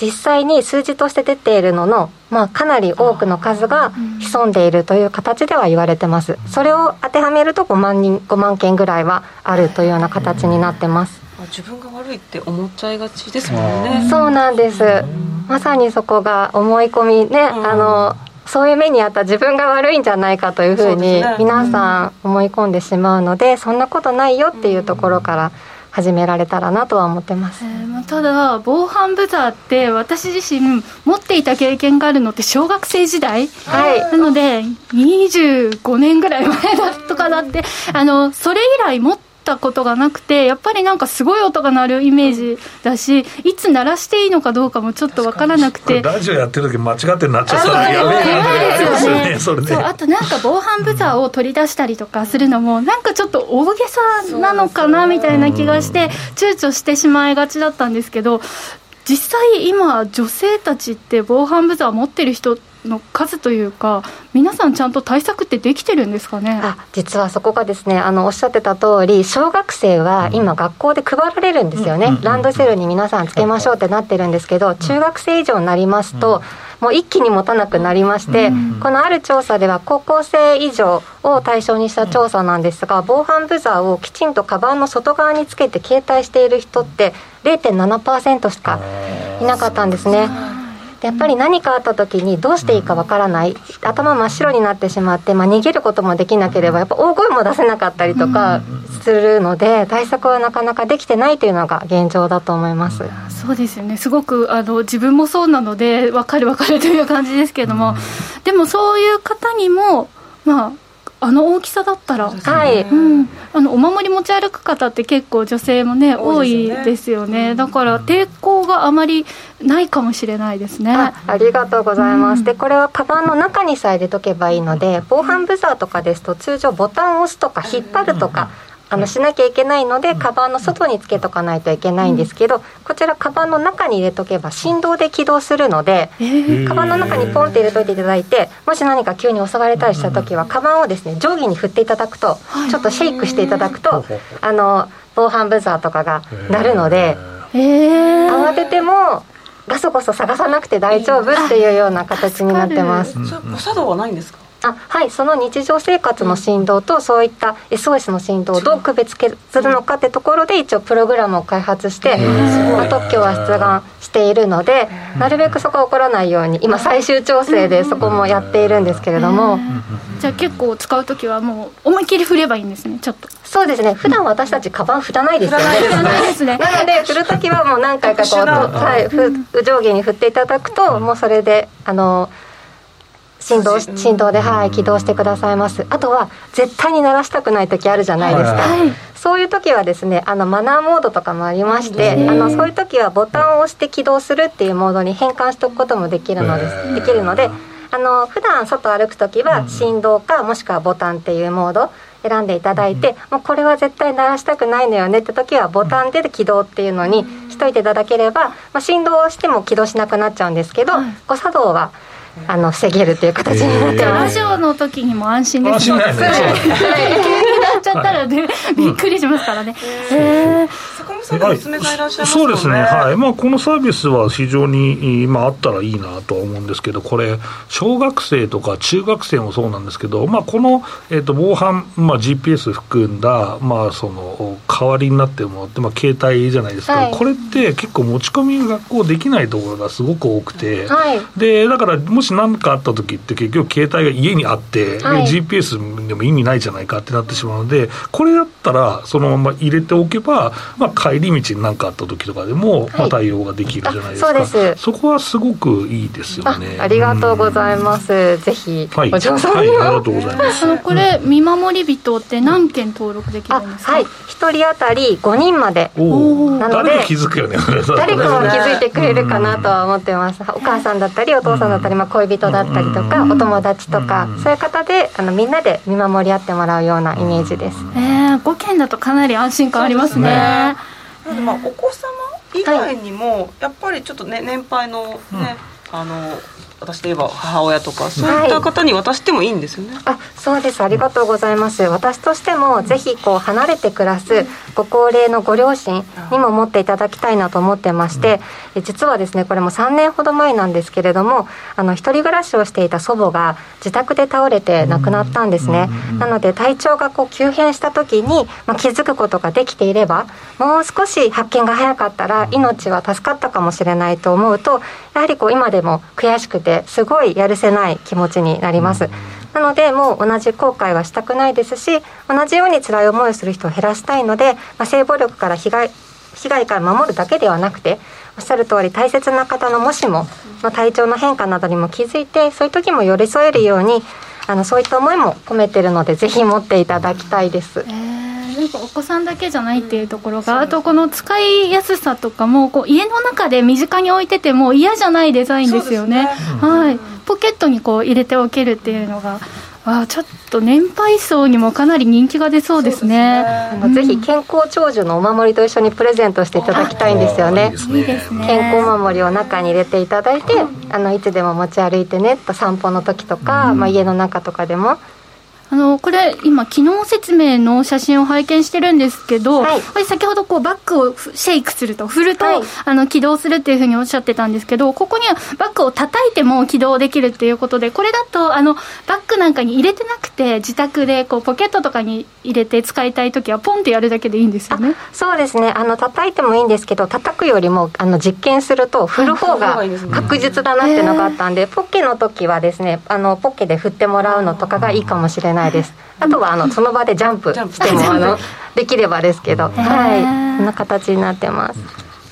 Speaker 4: 実際に数字として出ているのの、まあ、かなり多くの数が潜んでいるという形では言われてます。それを当てはめると5万人5万件ぐらいはあるというような形になってます。
Speaker 3: 自分が悪いって思っちゃいがちですもんね。
Speaker 4: そうなんです。まさにそこが思い込みね、あのそういう目にあった自分が悪いんじゃないかというふうに皆さん思い込んでしまうのでそんなことないよっていうところから始められたらなとは思ってます、え
Speaker 2: ー、ただ防犯ブザーって私自身持っていた経験があるのって小学生時代、はい、なので25年ぐらい前だとかだってあのそれ以来持ってたことがなくてやっぱりなんかすごい音が鳴るイメージだしいつ鳴らしていいのかどうかもちょっと分からなくて。
Speaker 1: ラジオやってる時間違ってなっちゃった。らやべ
Speaker 2: えですよね。そそうあとなんか防犯ブザーを取り出したりとかするのもなんかちょっと大げさなのかなみたいな気がして躊躇してしまいがちだったんですけど実際今女性たちって防犯ブザー持ってる人っの数というか皆さんちゃんと対策ってできてるんですかね？
Speaker 4: あ実はそこがですねあのおっしゃってた通り小学生は今学校で配られるんですよね、ランドセルに皆さんつけましょうってなってるんですけど中学生以上になりますと、もう一気に持たなくなりまして、このある調査では高校生以上を対象にした調査なんですが、防犯ブザーをきちんとカバンの外側につけて携帯している人って0.7%しかいなかったんですね。やっぱり何かあった時にどうしていいかわからない、頭真っ白になってしまって、まあ、逃げることもできなければやっぱ大声も出せなかったりとかするので対策はなかなかできてないというのが現状だと思います。
Speaker 2: そうですよね。すごくあの自分もそうなので分かる分かるという感じですけれども、でもそういう方にもまああの大きさだったら、
Speaker 4: はい、う
Speaker 2: ん、あのお守り持ち歩く方って結構女性もね多いですよね、だから抵抗があまりないかもしれないですね。
Speaker 4: ありがとうございます、うん、でこれはカバンの中にさえ入れとけばいいので防犯ブザーとかですと通常ボタンを押すとか引っ張るとか、あのしなきゃいけないのでカバンの外につけとかないといけないんですけどこちらカバンの中に入れとけば振動で起動するのでカバンの中にポンって入れといていただいてもし何か急に襲われたりした時はカバンをですね上下に振っていただくとちょっとシェイクしていただくとあの防犯ブザーとかが鳴るので慌ててもガソゴソ探さなくて大丈夫っていうような形になってます。
Speaker 3: 誤作動はないんですか？
Speaker 4: あはいその日常生活の振動とそういった SOS の振動をどう区別するのかってところで一応プログラムを開発して、まあ、特許は出願しているのでなるべくそこは起こらないように今最終調整でそこもやっているんですけれども。
Speaker 2: じゃあ結構使う時はもう思いっきり振ればいいんですねちょっと。
Speaker 4: そうですね。普段私たちカバン振らないですよね。
Speaker 2: 振らないですね。
Speaker 4: なので振る時はもう何回かこう、はい、上下に振っていただくともうそれであの振動振動で、はい、起動してくださいます。あとは絶対に鳴らしたくない時あるじゃないですか、はい、そういう時はですねあのマナーモードとかもありましてあのそういう時はボタンを押して起動するっていうモードに変換しておくこともできるのです。できるのであの普段外歩く時は振動かもしくはボタンっていうモード選んでいただいて、もうこれは絶対鳴らしたくないのよねって時はボタンで起動っていうのにしといていただければ、まあ、振動をしても起動しなくなっちゃうんですけど、誤作動はあの防げるという形になってま
Speaker 2: す。ラジオの時にも安心です。
Speaker 1: 安心ですね。
Speaker 2: 急になっちゃったらね、びっくりしますからね。え
Speaker 3: 坂本さんが娘さんいらっしゃいます
Speaker 1: そうですね。はい。まあこのサービスは非常にまああったらいいなとは思うんですけど、これ小学生とか中学生もそうなんですけど、まあこのえっと防犯まあ GPS 含んだまあその代わりになってるものってまあ携帯じゃないですか。これって結構持ち込み学校できないところがすごく多くて、でだからもし何かあった時って結局携帯が家にあって、はい、GPS でも意味ないじゃないかってなってしまうのでこれだったらそのまま入れておけば、まあ、帰り道に何かあった時とかでも、まあ、対応ができるじゃないですか、
Speaker 4: そ
Speaker 1: そこはすごくいいですよね。
Speaker 4: ありがとうございます、うん、ぜひ
Speaker 1: はい、はい、ありがとうございます。
Speaker 2: のこれ見守り人って何件登録できるんですか？はい。
Speaker 4: 一人当たり5人まで
Speaker 1: なので誰か気づくよね。
Speaker 4: 誰かも気づいてくれるかなとは思ってます、お母さんだったりお父さんだったり、まあ、恋人だったりとか、お友達とか、そういう方であのみんなで見守り合ってもらうようなイメージです、
Speaker 2: えー、5件だとかなり安心感ありますね。な
Speaker 3: のでまあお子様以外にも、やっぱりちょっとね年配のね、あの私で言えば母親とかそういった方に渡してもいいんですよね、はい、
Speaker 4: あそうです。ありがとうございます。私としてもぜひこう離れて暮らすご高齢のご両親にも持っていただきたいなと思ってまして、実はですねこれも3年ほど前なんですけれどもあの一人暮らしをしていた祖母が自宅で倒れて亡くなったんですね、なので体調がこう急変した時に、まあ、気づくことができていればもう少し発見が早かったら命は助かったかもしれないと思うとやはりこう今でも悔しくてすごいやるせない気持ちになります。なのでもう同じ後悔はしたくないですし同じように辛い思いをする人を減らしたいので、まあ、性暴力から被害被害から守るだけではなくておっしゃる通り大切な方のもしもの体調の変化などにも気づいてそういう時も寄り添えるようにあのそういった思いも込めてるのでぜひ持っていただきたいです。え
Speaker 2: ーやっぱお子さんだけじゃないっていうところが、あとこの使いやすさとかもこう家の中で身近に置いてても嫌じゃないデザインですよね、ね、はい、ポケットにこう入れておけるっていうのがあちょっと年配層にもかなり人気が出そうですね。
Speaker 4: ですね、ぜひ健康長寿のお守りと一緒にプレゼントしていただきたいんですよね。いいですね。健康お守りを中に入れていただいてあのいつでも持ち歩いてねと散歩の時とか、まあ、家の中とかでも
Speaker 2: あのこれ、今、機能説明の写真を拝見してるんですけど、はい、先ほどこうバッグをシェイクすると、振ると、はい、あの起動するっていうふうにおっしゃってたんですけど、ここにはバッグを叩いても起動できるっていうことで、これだとあのバッグなんかに入れてなくて、自宅でこうポケットとかに入れて使いたいときは、ポンってやるだけでいいんですよね。
Speaker 4: そうですね、あの叩いてもいいんですけど、叩くよりもあの実験すると、振る方が確実だなっていうのがあったんで、ポッケの時はですね、あのポッケで振ってもらうのとかがいいかもしれないです。あとはあのその場でジャンプしてもあのできればですけど、はい、こんな形になってます。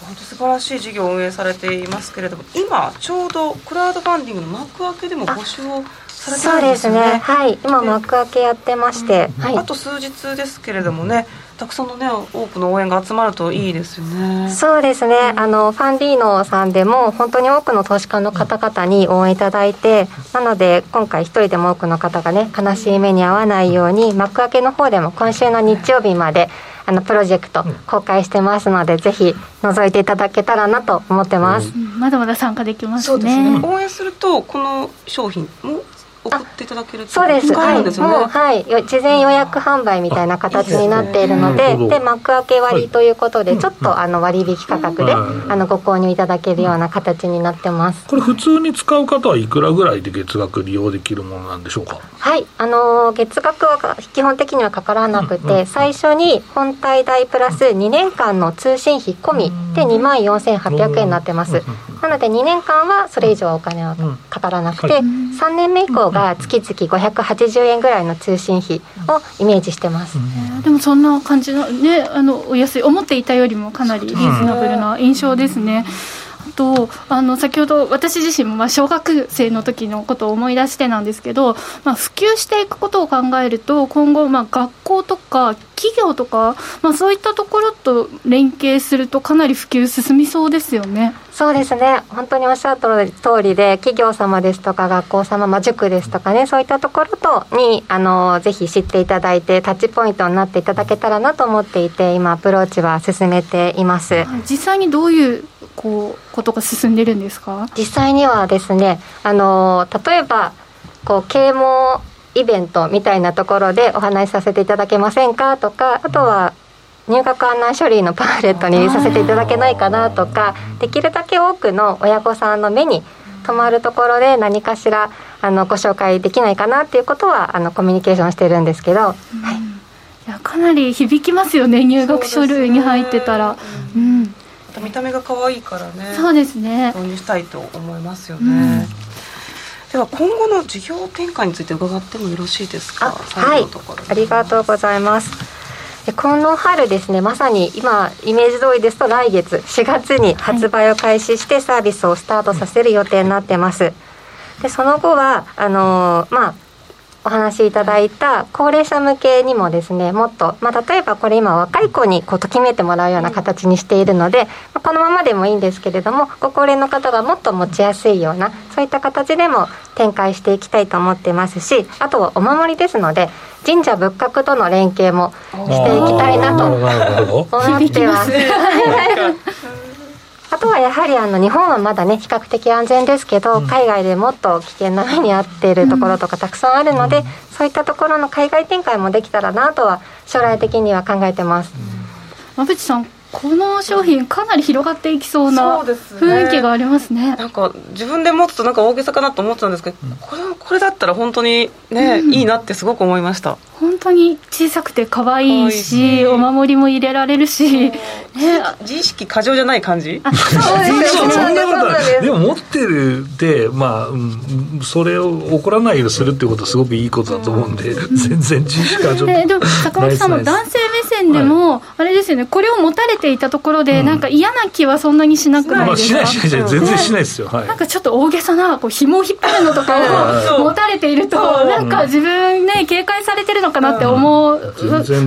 Speaker 3: 本当素晴らしい事業を運営されていますけれども、今ちょうどクラウドファンディングの幕開けでも募集をされてるんですね。そうですね。
Speaker 4: はい、今幕開けやってまして、
Speaker 3: はい、あと数日ですけれどもね。たくさんのね多くの応援が集まるといいですよね。
Speaker 4: そうですね。あのファンディーノさんでも本当に多くの投資家の方々に応援いただいて、なので今回一人でも多くの方がね悲しい目に遭わないように幕開けの方でも今週の日曜日まで。あのプロジェクト公開してますので、ぜひ覗いていただけたらなと思ってます、
Speaker 2: うん、まだまだ参加できますね、
Speaker 3: ね、応援するとこの商品も送っていただける
Speaker 4: そうです、はい、もうはい。事前予約販売みたいな形になっているのでで幕開け割ということで、ちょっとあの割引価格で、あのご購入いただけるような形になってます。
Speaker 1: これ普通に使う方はいくらぐらいで月額利用できるものなんでしょうか？
Speaker 4: はい。あの月額は基本的にはかからなくて、最初に本体代プラス2年間の通信費込みで2万4800円になってます。なので2年間はそれ以上お金はかからなくて、3年目以降が月々580円ぐらいの通信費をイメージしてます、
Speaker 2: でもそんな感じのねあのお安い思っていたよりもかなりリーズナブルな印象ですね、とあの先ほど私自身もまあ小学生の時のことを思い出してなんですけど、まあ、普及していくことを考えると今後まあ学校とか企業とか、まあ、そういったところと連携するとかなり普及進みそうですよね。
Speaker 4: そうですね。本当におっしゃった通りで企業様ですとか学校様、まあ、塾ですとかねそういったところとにあのぜひ知っていただいてタッチポイントになっていただけたらなと思っていて今アプローチは進めています。
Speaker 2: 実際にどういうこうことが進んでるんですか？
Speaker 4: 実際にはですねあの例えばこう啓蒙イベントみたいなところでお話しさせていただけませんかとかあとは入学案内書類のパンフレットにさせていただけないかなとかできるだけ多くの親御さんの目に留まるところで何かしらあのご紹介できないかなっていうことはあのコミュニケーションしてるんですけど、はい、
Speaker 2: いやかなり響きますよね入学書類に入ってたら。う、ね、うん
Speaker 3: 見た目が可愛いからね。
Speaker 2: そうですね。
Speaker 3: 導入したいと思いますよね、うんでは今後の事業展開について伺ってもよろしいですか？
Speaker 4: はい。ありがとうございます。この春ですねまさに今イメージ通りですと来月4月に発売を開始してサービスをスタートさせる予定になってます。でその後はあのー、まあお話しいただいた高齢者向けにもですねもっと、まあ、例えばこれ今若い子にこうときめいてもらうような形にしているので、まあ、このままでもいいんですけれどもご高齢の方がもっと持ちやすいようなそういった形でも展開していきたいと思ってますしあとはお守りですので神社仏閣との連携もしていきたいなと思ってます。[LAUGHS] [LAUGHS] あとはやはりあの日本はまだね比較的安全ですけど、うん、海外でもっと危険な目に遭っているところとかたくさんあるので、うん、そういったところの海外展開もできたらなとは将来的には考えてます。
Speaker 2: 馬淵さんこの商品かなり広がっていきそうな雰囲気がありますね、
Speaker 3: ね、なんか自分で持つとなんか大げさかなと思ってたんですけど、これこれだったら本当にね、うん、いいなってすごく思いました
Speaker 2: 本当に小さくて可愛いしお守りも入れられるし、ね、
Speaker 3: 自意識過剰じゃない感じ？
Speaker 1: そんなことないでも持ってるってまあ、うん、それを怒らないようにするっていうことはすごくいいことだと思うんで、うん、[LAUGHS] 全然自意識過剰
Speaker 2: ででも坂本さんも男性目線でも、はい、あれですよねこれを持たれていたところで、うん、なんか嫌な気はそんなにしなくないですか、まあ、しないしない
Speaker 1: 全然しないですよ、
Speaker 2: はい、なんかちょっと大げさなこう紐を引っ張るのとかを持たれていると、なんか自分ね警戒されてるるのかなって思う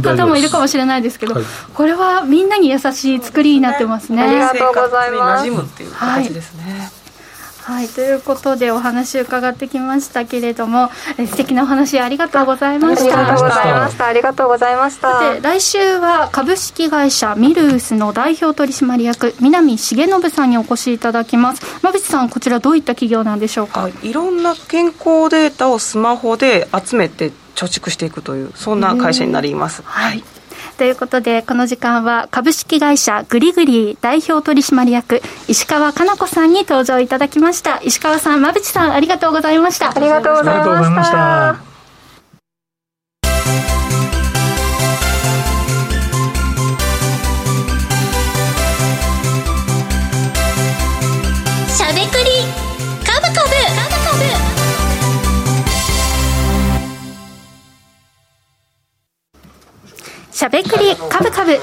Speaker 2: 方もいるかもしれないですけど、これはみんなに優しい作りになってますね。
Speaker 4: ありがとうございます。
Speaker 3: 馴染むっていう形ですね。
Speaker 2: はいはい、ということでお話伺ってきましたけれども、え素敵なお話ありがとうございました。
Speaker 4: ありがとうございました。ありがとうございました。
Speaker 2: さて、来週は株式会社ミルースの代表取締役、南重信さんにお越しいただきます。馬渕さん、こちらどういった企業なんでしょうか？
Speaker 3: いろんな健康データをスマホで集めて貯蓄していくというそんな会社になります。
Speaker 2: はい。ということで、この時間は株式会社グリグリー代表取締役、石川かな子さんに登場いただきました。石川さん、馬淵さん、ありがとうございました。
Speaker 4: ありがとうございました。
Speaker 5: しゃべくりカブカブ。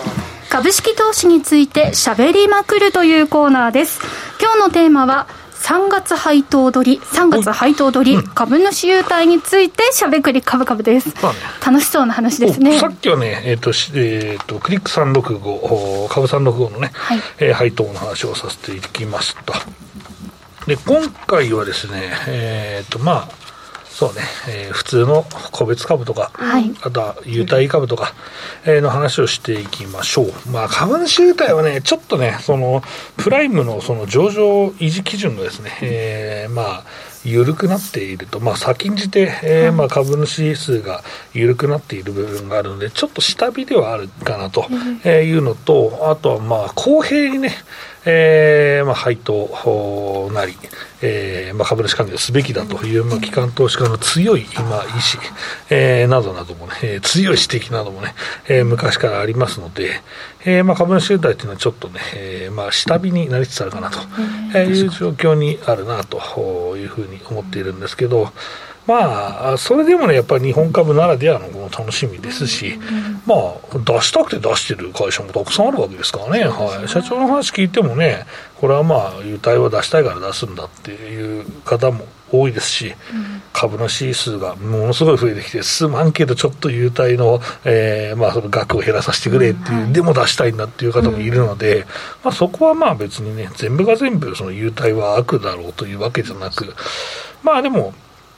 Speaker 2: 株式投資についてしゃべりまくるというコーナーです。今日のテーマは3月配当取り、3月配当取り、うん、株主優待についてしゃべくり株株です、まあね、楽しそうな話ですね。
Speaker 1: さっきはね、えーとえーと、クリック365、株365のね、はい。えー、配当の話をさせていきますと。で今回はですね、えーとまあ、そうね、えー、普通の個別株とか、はい、あとは優待株とか、えー、の話をしていきましょう。まあ、株主優待はね、ちょっとね、その、プライムのその上場維持基準がですね、えー、まあ、緩くなっていると、まあ、先んじて、えーまあ、株主数が緩くなっている部分があるので、ちょっと下火ではあるかなというのと、あとはまあ公平にね、えーまあ、配当なり、えーまあ、株主関係すべきだという、まあ、機関投資家の強い今意思、えー、などなどもね、えー、強い指摘などもね、えー、昔からありますので、えーまあ、株主優待というのはちょっとね、えーまあ、下火になりつつあるかなという状況にあるなというふうに思っているんですけど、まあ、それでもね、やっぱり日本株ならではのこの楽しみですし、まあ、出したくて出してる会社もたくさんあるわけですからね、はい、社長の話聞いてもね、これはまあ、優待は出したいから出すんだっていう方も多いですし、株主数がものすごい増えてきて、数万けどちょっと優待の,、えーまあその額を減らさせてくれっていう、でも出したいんだっていう方もいるので、まあ、そこはまあ別にね、全部が全部その優待は悪だろうというわけじゃなく、まあでも、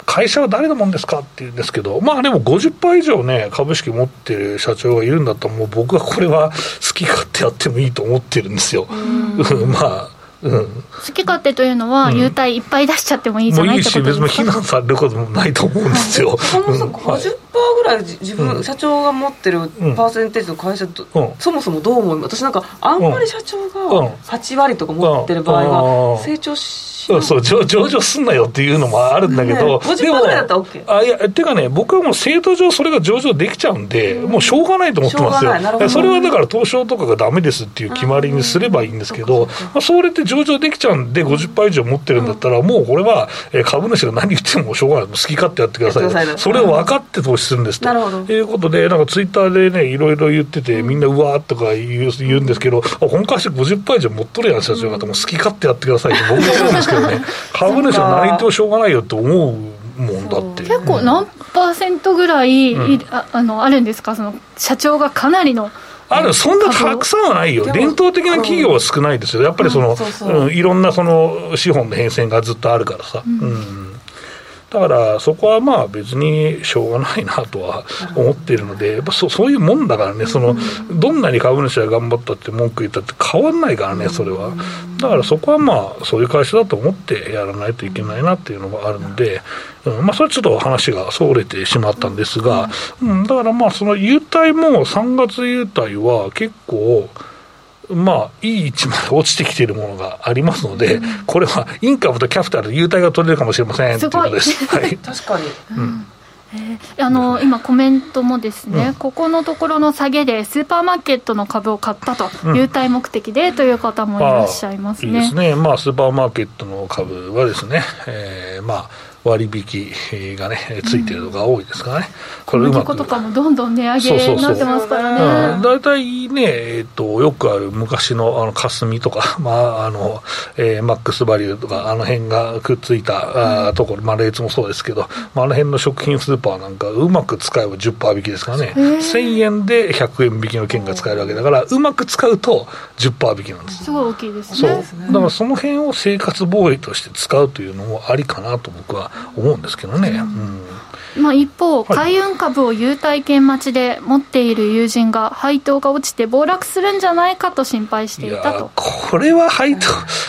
Speaker 1: 会社は誰のもんですかって言うんですけど、まあでも50%以上ね、株式持ってる社長がいるんだったら、もう僕はこれは好き勝手やってもいいと思ってるんですよ。[LAUGHS] まあ
Speaker 2: うん、好き勝手というのは、優待いっぱい出しちゃってもいいじゃないってことですか、もういいし、別
Speaker 1: に非難されることもないと思うんですよ。
Speaker 3: そもそも50%ぐらい自分、うん、社長が持ってるパーセンテージの会社と、うん、そもそもどう思います私なんか、あんまり社長が8割とか持ってる場合は、成長し
Speaker 1: そうそう上上場すんなよっていうのもあるんだけど、
Speaker 3: ね、でも
Speaker 1: あいやてかね僕はもう制度上それが上場できちゃうんで、うん、もうしょうがないと思ってますよ。それはだから東証とかがダメですっていう決まりにすればいいんですけど、まあ、それって上場できちゃうんで50%以上持ってるんだったら、もうこれは株主が何言ってもしょうがない。好き勝手やってくださいそれを分かって投資するんですと。いうことでなんかツイッターでねいろいろ言っててみんなうわーとか言う言うんですけど本会社50%以上持っとるやん社長方も好き勝手やってくださいって僕は言うんですけどね。[LAUGHS] 株主は何言ってもしょうがないよって思うもんだって。
Speaker 2: 結構何パーセントぐらい、うん、ああのあるんですか？その社長がかなりの。
Speaker 1: ある。そんなたくさんはないよ、伝統的な企業は少ないですよ、やっぱりその、うん、いろんなその資本の変遷がずっとあるからさ。うん、うんだからそこはまあ別にしょうがないなとは思っているので、やっぱそそういうもんだからね、そのどんなに株主が頑張ったって文句言ったって変わんないからね、それは。だからそこはまあそういう会社だと思ってやらないといけないなっていうのがあるので、うんまあ、それちょっと話がそれてしまったんですが、うん、だからまあその優待も3月優待は結構、まあ、いい位置まで落ちてきているものがありますので、うん、これはインカムとキャピタルで優待が取れるかもしれませんということです。はい、[LAUGHS]
Speaker 3: 確かに、うん。
Speaker 2: えー、あの今、コメントもですね、うん、ここのところの下げでスーパーマーケットの株を買ったと、うん、優待目的でという方もいらっしゃいますね。
Speaker 1: まあ、いいですね、まあ、スーパーマーケットの株はですね、えー、まあ割引がね、ついてるのが多いですからね、
Speaker 2: これうまく。とかもどんどん値上げになってますからね。
Speaker 1: 大体ね、えっ、と、よくある昔のあの霞とか、[LAUGHS] まあ、あの、えー、マックスバリューとか、あの辺がくっついた、あところ、まあ、レーツもそうですけど、まあ、あの辺の食品スーパーなんか、うまく使えば10%引きですからね、1000円で100円引きの券が使えるわけだから、うまく使うと10%引きなんです。
Speaker 2: すごい大きいですね。
Speaker 1: そう。だからその辺を生活防衛として使うというのもありかなと僕は思うんですけどね。うん。
Speaker 2: まあ、一方、海運株を優待券待ちで持っている友人が、配当が落ちて暴落するんじゃないかと心配していたと。
Speaker 1: これは配当、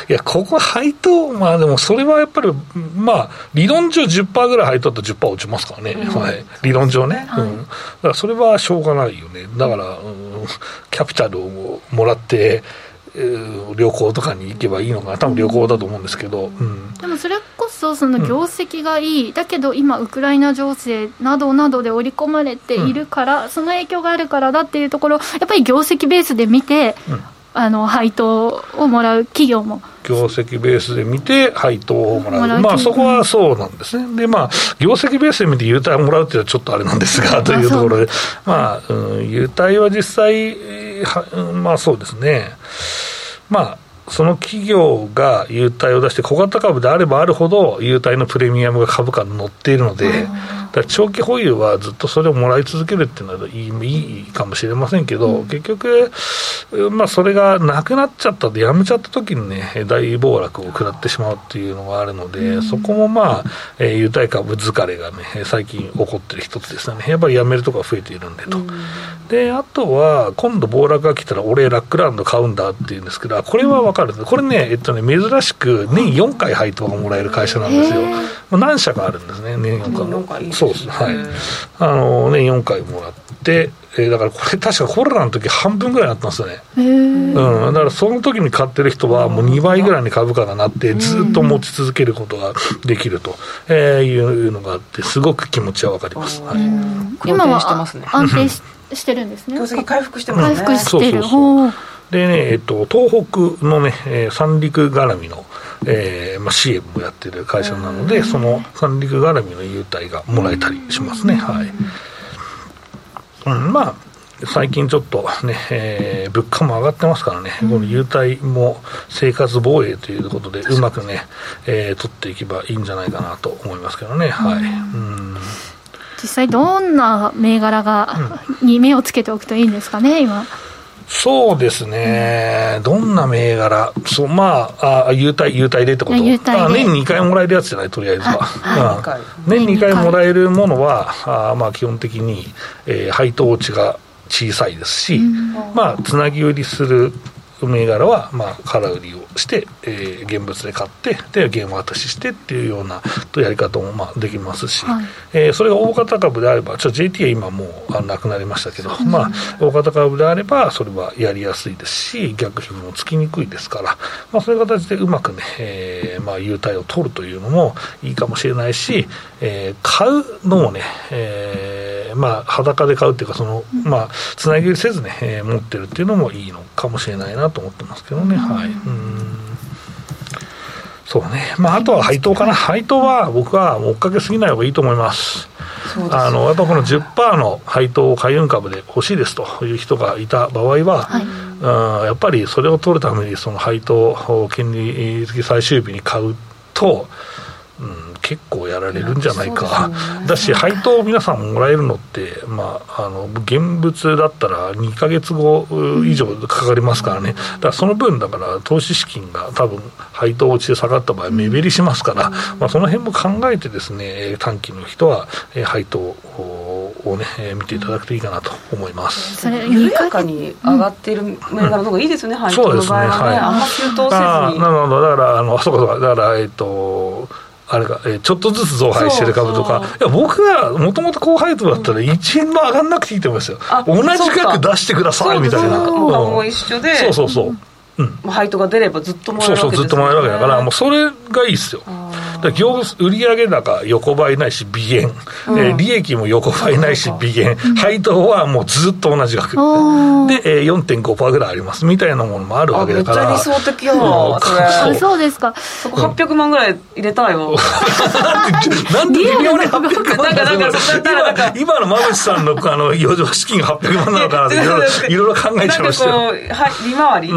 Speaker 1: いや、ここは配当、まあでもそれはやっぱり、まあ、理論上10%ぐらい配当だと10%落ちますからね、うん、はい、理論上ね、はい、うん、だからそれはしょうがないよね、だから、うん、キャピタルをもらって、旅行とかに行けばいいのかな、多分旅行だと思うんですけど、うん、
Speaker 2: でもそれこそ、その業績がいい、うん、だけど今、ウクライナ情勢などなどで織り込まれているから、うん、その影響があるからだっていうところ、やっぱり業績ベースで見て、あの配当をもらう企業も。
Speaker 1: 業績ベースで見て、配当をもらう、まあ、そこはそうなんですね、でまあ、業績ベースで見て優待をもらうっていうのはちょっとあれなんですが、というところで、まあ、うん、優待は実際、はまあそうですね。まあ、その企業が優待を出して、小型株であればあるほど、優待のプレミアムが株価に乗っているので、だ長期保有はずっとそれをもらい続けるっていうのはいいいいかもしれませんけど、うん、結局、まあ、それがなくなっちゃったで、やめちゃった時にね、大暴落を食らってしまうっていうのがあるので、うん、そこもまあ、えー、優待株疲れがね、最近起こってる一つですよね、やっぱりやめるところが増えているんでと。うん、で、あとは、今度暴落が来たら、俺、ラックランド買うんだっていうんですけど、これは分かる、これね、えっとね、珍しく年4回配当がもらえる会社なんですよ。何社かあるんですね、年4回。そうです、はい。あの、年4回もらって、えー、だからこれ確かコロナの時半分ぐらいになったんですよね。うん。だからその時に買ってる人はもう2倍ぐらいに株価がなって、ずっと持ち続けることができると、えー、いうのがあって、すごく気持ちはわかります。はい、
Speaker 2: 今は安定ししてるんですね。
Speaker 3: 回復してます
Speaker 2: ね。回復してる。
Speaker 1: そうそうそうでね、えっと、東北のね、えー、三陸絡みの、えーまあ、支援もやってる会社なので、その三陸絡みの優待がもらえたりしますね。はい。うん、まあ、最近ちょっとね、えー、物価も上がってますからね、この優待も生活防衛ということで、うまくね、えー、取っていけばいいんじゃないかなと思いますけどね。はい。うん
Speaker 2: 実際どんな銘柄が、に目をつけておくといいんですかね、今。
Speaker 1: そうですね、どんな銘柄、そうまあ、あ優待、優待でってこと？あ年に2回もらえるやつじゃない、とりあえずは。はい、年に2回。もらえるものは、あまあ、基本的に、えー、配当値が小さいですし、まあ、つなぎ売りする銘柄は、まあ、空売りをして、えー、現物で買って、で、現渡ししてっていうようなやり方も、まあ、できますし、はい、えー、それが大型株であれば、ちょっと JT は今もうなくなりましたけど、まあ、大型株であれば、それはやりやすいですし、逆品もつきにくいですから、まあ、そういう形でうまくね、えー、まあ、優待を取るというのもいいかもしれないし、えー、買うのもね、えー、まあ、裸で買うっていうか、その、まあ、つなぎせずね、えー、持ってるっていうのもいいのかもしれないなと思ってますけどね、はい。うん。そうね、まあ、あとは配当かな、配当は僕は追っかけすぎない方がいいと思います。あのやっぱこの10%の配当を海運株で欲しいですという人がいた場合は、はい、うんやっぱりそれを取るためにその配当金利付き最終日に買うと、うん、結構やられるんじゃないか、ね、だし、配当皆さんもらえるのって、まあ、あの現物だったら2か月後以上かかりますからね、だからその分、だから投資資金が多分配当落ちで下がった場合、目減りしますから、まあ、その辺も考えて、ですね短期の人は配当をね、見ていただくといいかなと思います。
Speaker 3: それ緩やかに上がっている銘柄の方がいいですね、うん、配当の場合はね、ねはい、あんま急騰せずに。なるほど、
Speaker 1: だから、あのそうかそうか、だから、えっ、ー、と、あれか、えー、ちょっとずつ増配してる株とか、いや僕はもともと高配当だったら1円も上がんなくていいと思いますよ。同じ額出してくださいみたいな。
Speaker 3: も一緒で。
Speaker 1: そうそうそう。
Speaker 3: うん、配当が出ればずっともらえるわけ
Speaker 1: そうそう、ずっともらえるわけだから、もうそれがいいっすよ。売上高横ばいないし微減、うん、えー、利益も横ばいないし微減、うん、配当はもうずっと同じ額。で、えー、4.5%ぐらいありますみたいなものもあるわけだから。
Speaker 3: めっちゃ理想的や
Speaker 2: わ、それ。そうですか。
Speaker 3: そこ800万ぐらい入れたいわ、[LAUGHS]
Speaker 1: なんで微妙に800万なんか [LAUGHS] 今の馬渕さんのあの余剰資金が800万なのかなっていろいろ [LAUGHS] 考えちゃいましたよ
Speaker 3: 利回り、利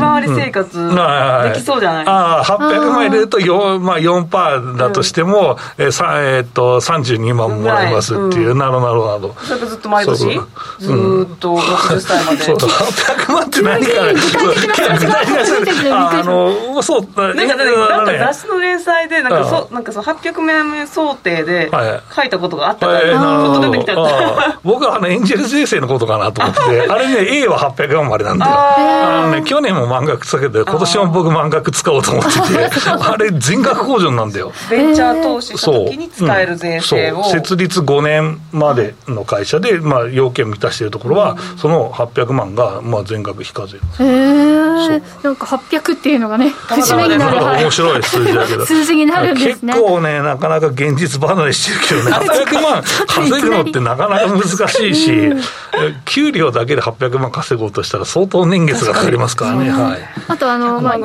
Speaker 3: 回り生活できそうじゃない、
Speaker 1: ああ800万入れると 4,、まあ、4%だとしても、えーさえー、と32万もらえますっていう、なるほどなるほど。
Speaker 3: それずっと毎年？ずっと60歳まで？
Speaker 1: そう800万って何か具体的なあのそう
Speaker 3: なんかなんか雑誌の連載でなんかそなんかその800万円想定で書いたことがあったから、ちょっと出てきた
Speaker 1: 僕はあのエンジェル税制のことかなと思って [LAUGHS] あれね A は800万までなんであのね去年も満額使けて今年も僕満額使おうと思ってて [LAUGHS] あれ全額控除なんだよ。
Speaker 3: ベンチャー投資した時に使える税制を、
Speaker 1: 設立5年までの会社で、まあ、要件満たしているところは、その800万が、まあ、全額非課税。
Speaker 2: へえなんか800っていうのがね節目になる。
Speaker 1: 面白い数字だけど。
Speaker 2: 数字になるんです
Speaker 1: ね。結構ねなかなか現実離れしてるけどね。800万稼ぐのってなかなか難しいし給料だけで800万稼ごうとしたら相当年月がかかりますからね、はい、
Speaker 2: あとあの、まあ、で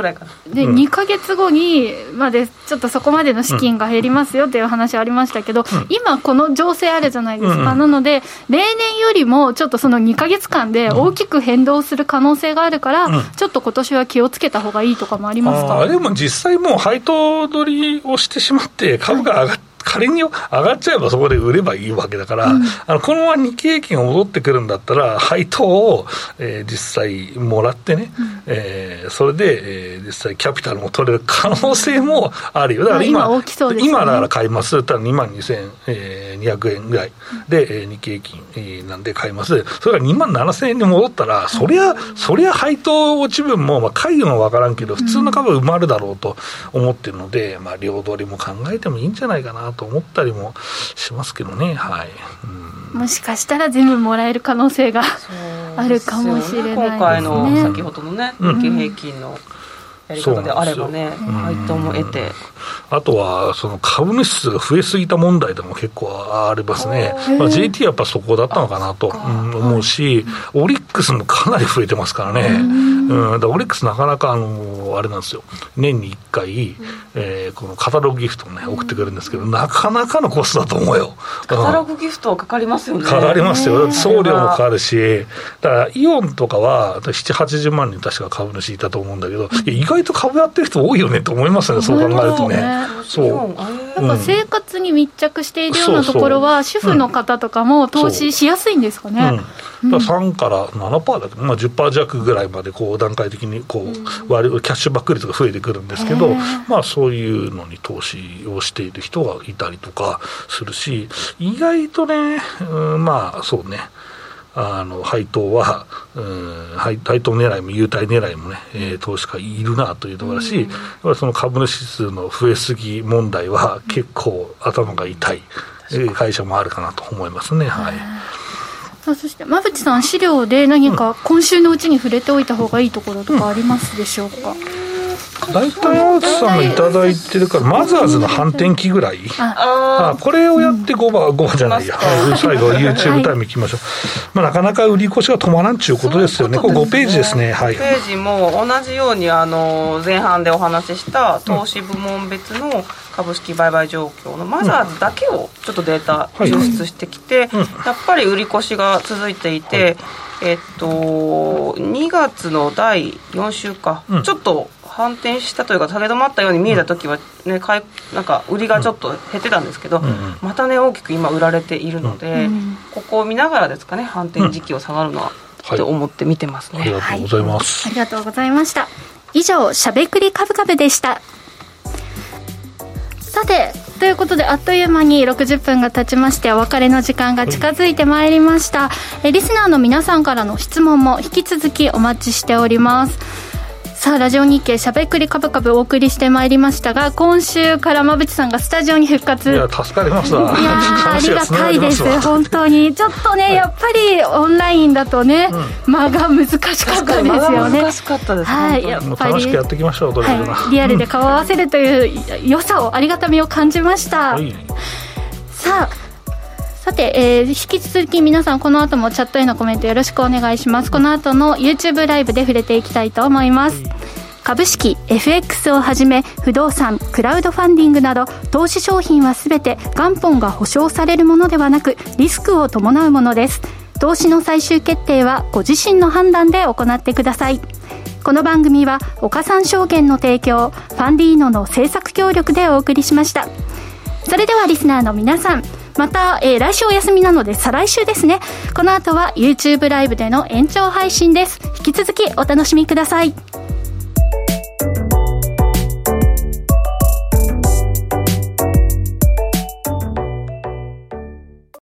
Speaker 2: 2か月後にまでちょっとそこまでの資金が減りますよっていう話ありましたけど、うん、今この情勢あるじゃないですか、うん、なので例年よりもちょっとその2か月間で大きく変動する可能性があるから、うん、ちょっと今年は気をつけた方がいいとかもありますか？
Speaker 1: でも実際もう配当取りをしてしまって株が上がって、仮に上がっちゃえばそこで売ればいいわけだから、うん、あのこのまま日経平均が戻ってくるんだったら、配当を、えー、実際もらってね、うん、えー、それで、えー、実際キャピタルも取れる可能性もあるよ。だから今、
Speaker 2: 今ね、
Speaker 1: 今だから買います。たら2万2200円ぐらいで、えー、日経平均、えー、なんで買います。それが2万7000円に戻ったら、そりゃ、そりゃ配当落ち分も、まあ、買うのは分からんけど、普通の株埋まるだろうと思ってるので、まあ、両取りも考えてもいいんじゃないかなと思ったりもしますけどね、はい、
Speaker 2: うん、もしかしたら全部もらえる可能性があるかもしれないですね。
Speaker 3: 今回の先ほどのね、日経平均の、やり方であればね、配当も得て。
Speaker 1: あとは、その株主数が増えすぎた問題でも結構ありますね、まあ、JT はやっぱそこだったのかなと思うし、オリックスもかなり増えてますからね、うん、だオリックス、なかなかあのあれなんですよ、年に1回、えー、このカタログギフトをね、送ってくるんですけど、なかなかのコストだと思うよ。
Speaker 3: カタログギフトかかりますよね。
Speaker 1: かかりますよ、送料もかかるし、だからイオンとかは、7、80万人確か株主いたと思うんだけど、意外と株やってる人多いよねと思いますね、そう考えるとね。そう。
Speaker 2: なんか生活に密着しているようなところは、主婦の方とかも投資しやすいんですかね。
Speaker 1: うん、だから3から7%だけど、まあ、10%弱ぐらいまでこう段階的にこう割キャッシュバック率が増えてくるんですけど、まあ、そういうのに投資をしている人がいたりとかするし、意外とね、うん、まあそうね。あの配当は、うん、配当狙いも優待狙いもね、えー、投資家いるなというところだし、うん、その株主数の増えすぎ問題は結構頭が痛い会社もあるかなと思いますね。はい。
Speaker 2: さあそして馬淵さん資料で何か今週のうちに触れておいた方がいいところとかありますでしょうか、うん
Speaker 1: 大体青津さんが頂いてるからマザーズの反転機ぐらい？あ。これをやって5番5番じゃないや、[LAUGHS] 最後 YouTube タイムいきましょう、まあ、なかなか売り越しが止まらんちゅうことですよね。これ5ページですね。はい。
Speaker 3: ページも同じようにあの前半でお話しした投資部門別の株式売買状況のマザーズだけをちょっとデータ抽出してきて、やっぱり売り越しが続いていて、えっと2月の第4週か、ちょっと反転したというか下げ止まったように見えた時はね、買いなんか売りがちょっと減ってたんですけど、うんまたね大きく今売られているので、うん、ここを見ながらですかね反転時期を下がるのは、と思って見てますね、
Speaker 1: はい、ありがとうございます、
Speaker 2: はい、ありがとうございました。以上しゃべくりカブカブでした。さてということであっという間に60分が経ちましてお別れの時間が近づいてまいりました、えリスナーの皆さんからの質問も引き続きお待ちしておりますさあラジオ日経しゃべくりカブカブお送りしてまいりましたが今週から馬淵さんがスタジオに復活。い
Speaker 1: や助かりますわ
Speaker 2: いやありがたいです。本当に。ちょっとねやっぱりオンラインだとね、うん、間が難しかったですよね。
Speaker 3: 難しかったです
Speaker 1: はいやっぱり楽しくやっていきましょうとはい、
Speaker 2: リアルで顔を合わせるという良さをありがたみを感じました、はい、さあさて、えー、引き続き皆さんこの後もチャットへのコメントよろしくお願いします。この後の YouTube ライブで触れていきたいと思います。株式 FX をはじめ不動産クラウドファンディングなど投資商品は全て元本が保証されるものではなくリスクを伴うものです。投資の最終決定はご自身の判断で行ってください。この番組は岡三証券の提供ファンディーノの制作協力でお送りしました。それではリスナーの皆さんまた、えー、来週お休みなので再来週ですね。この後は YouTube ライブでの延長配信です。引き続きお楽しみください。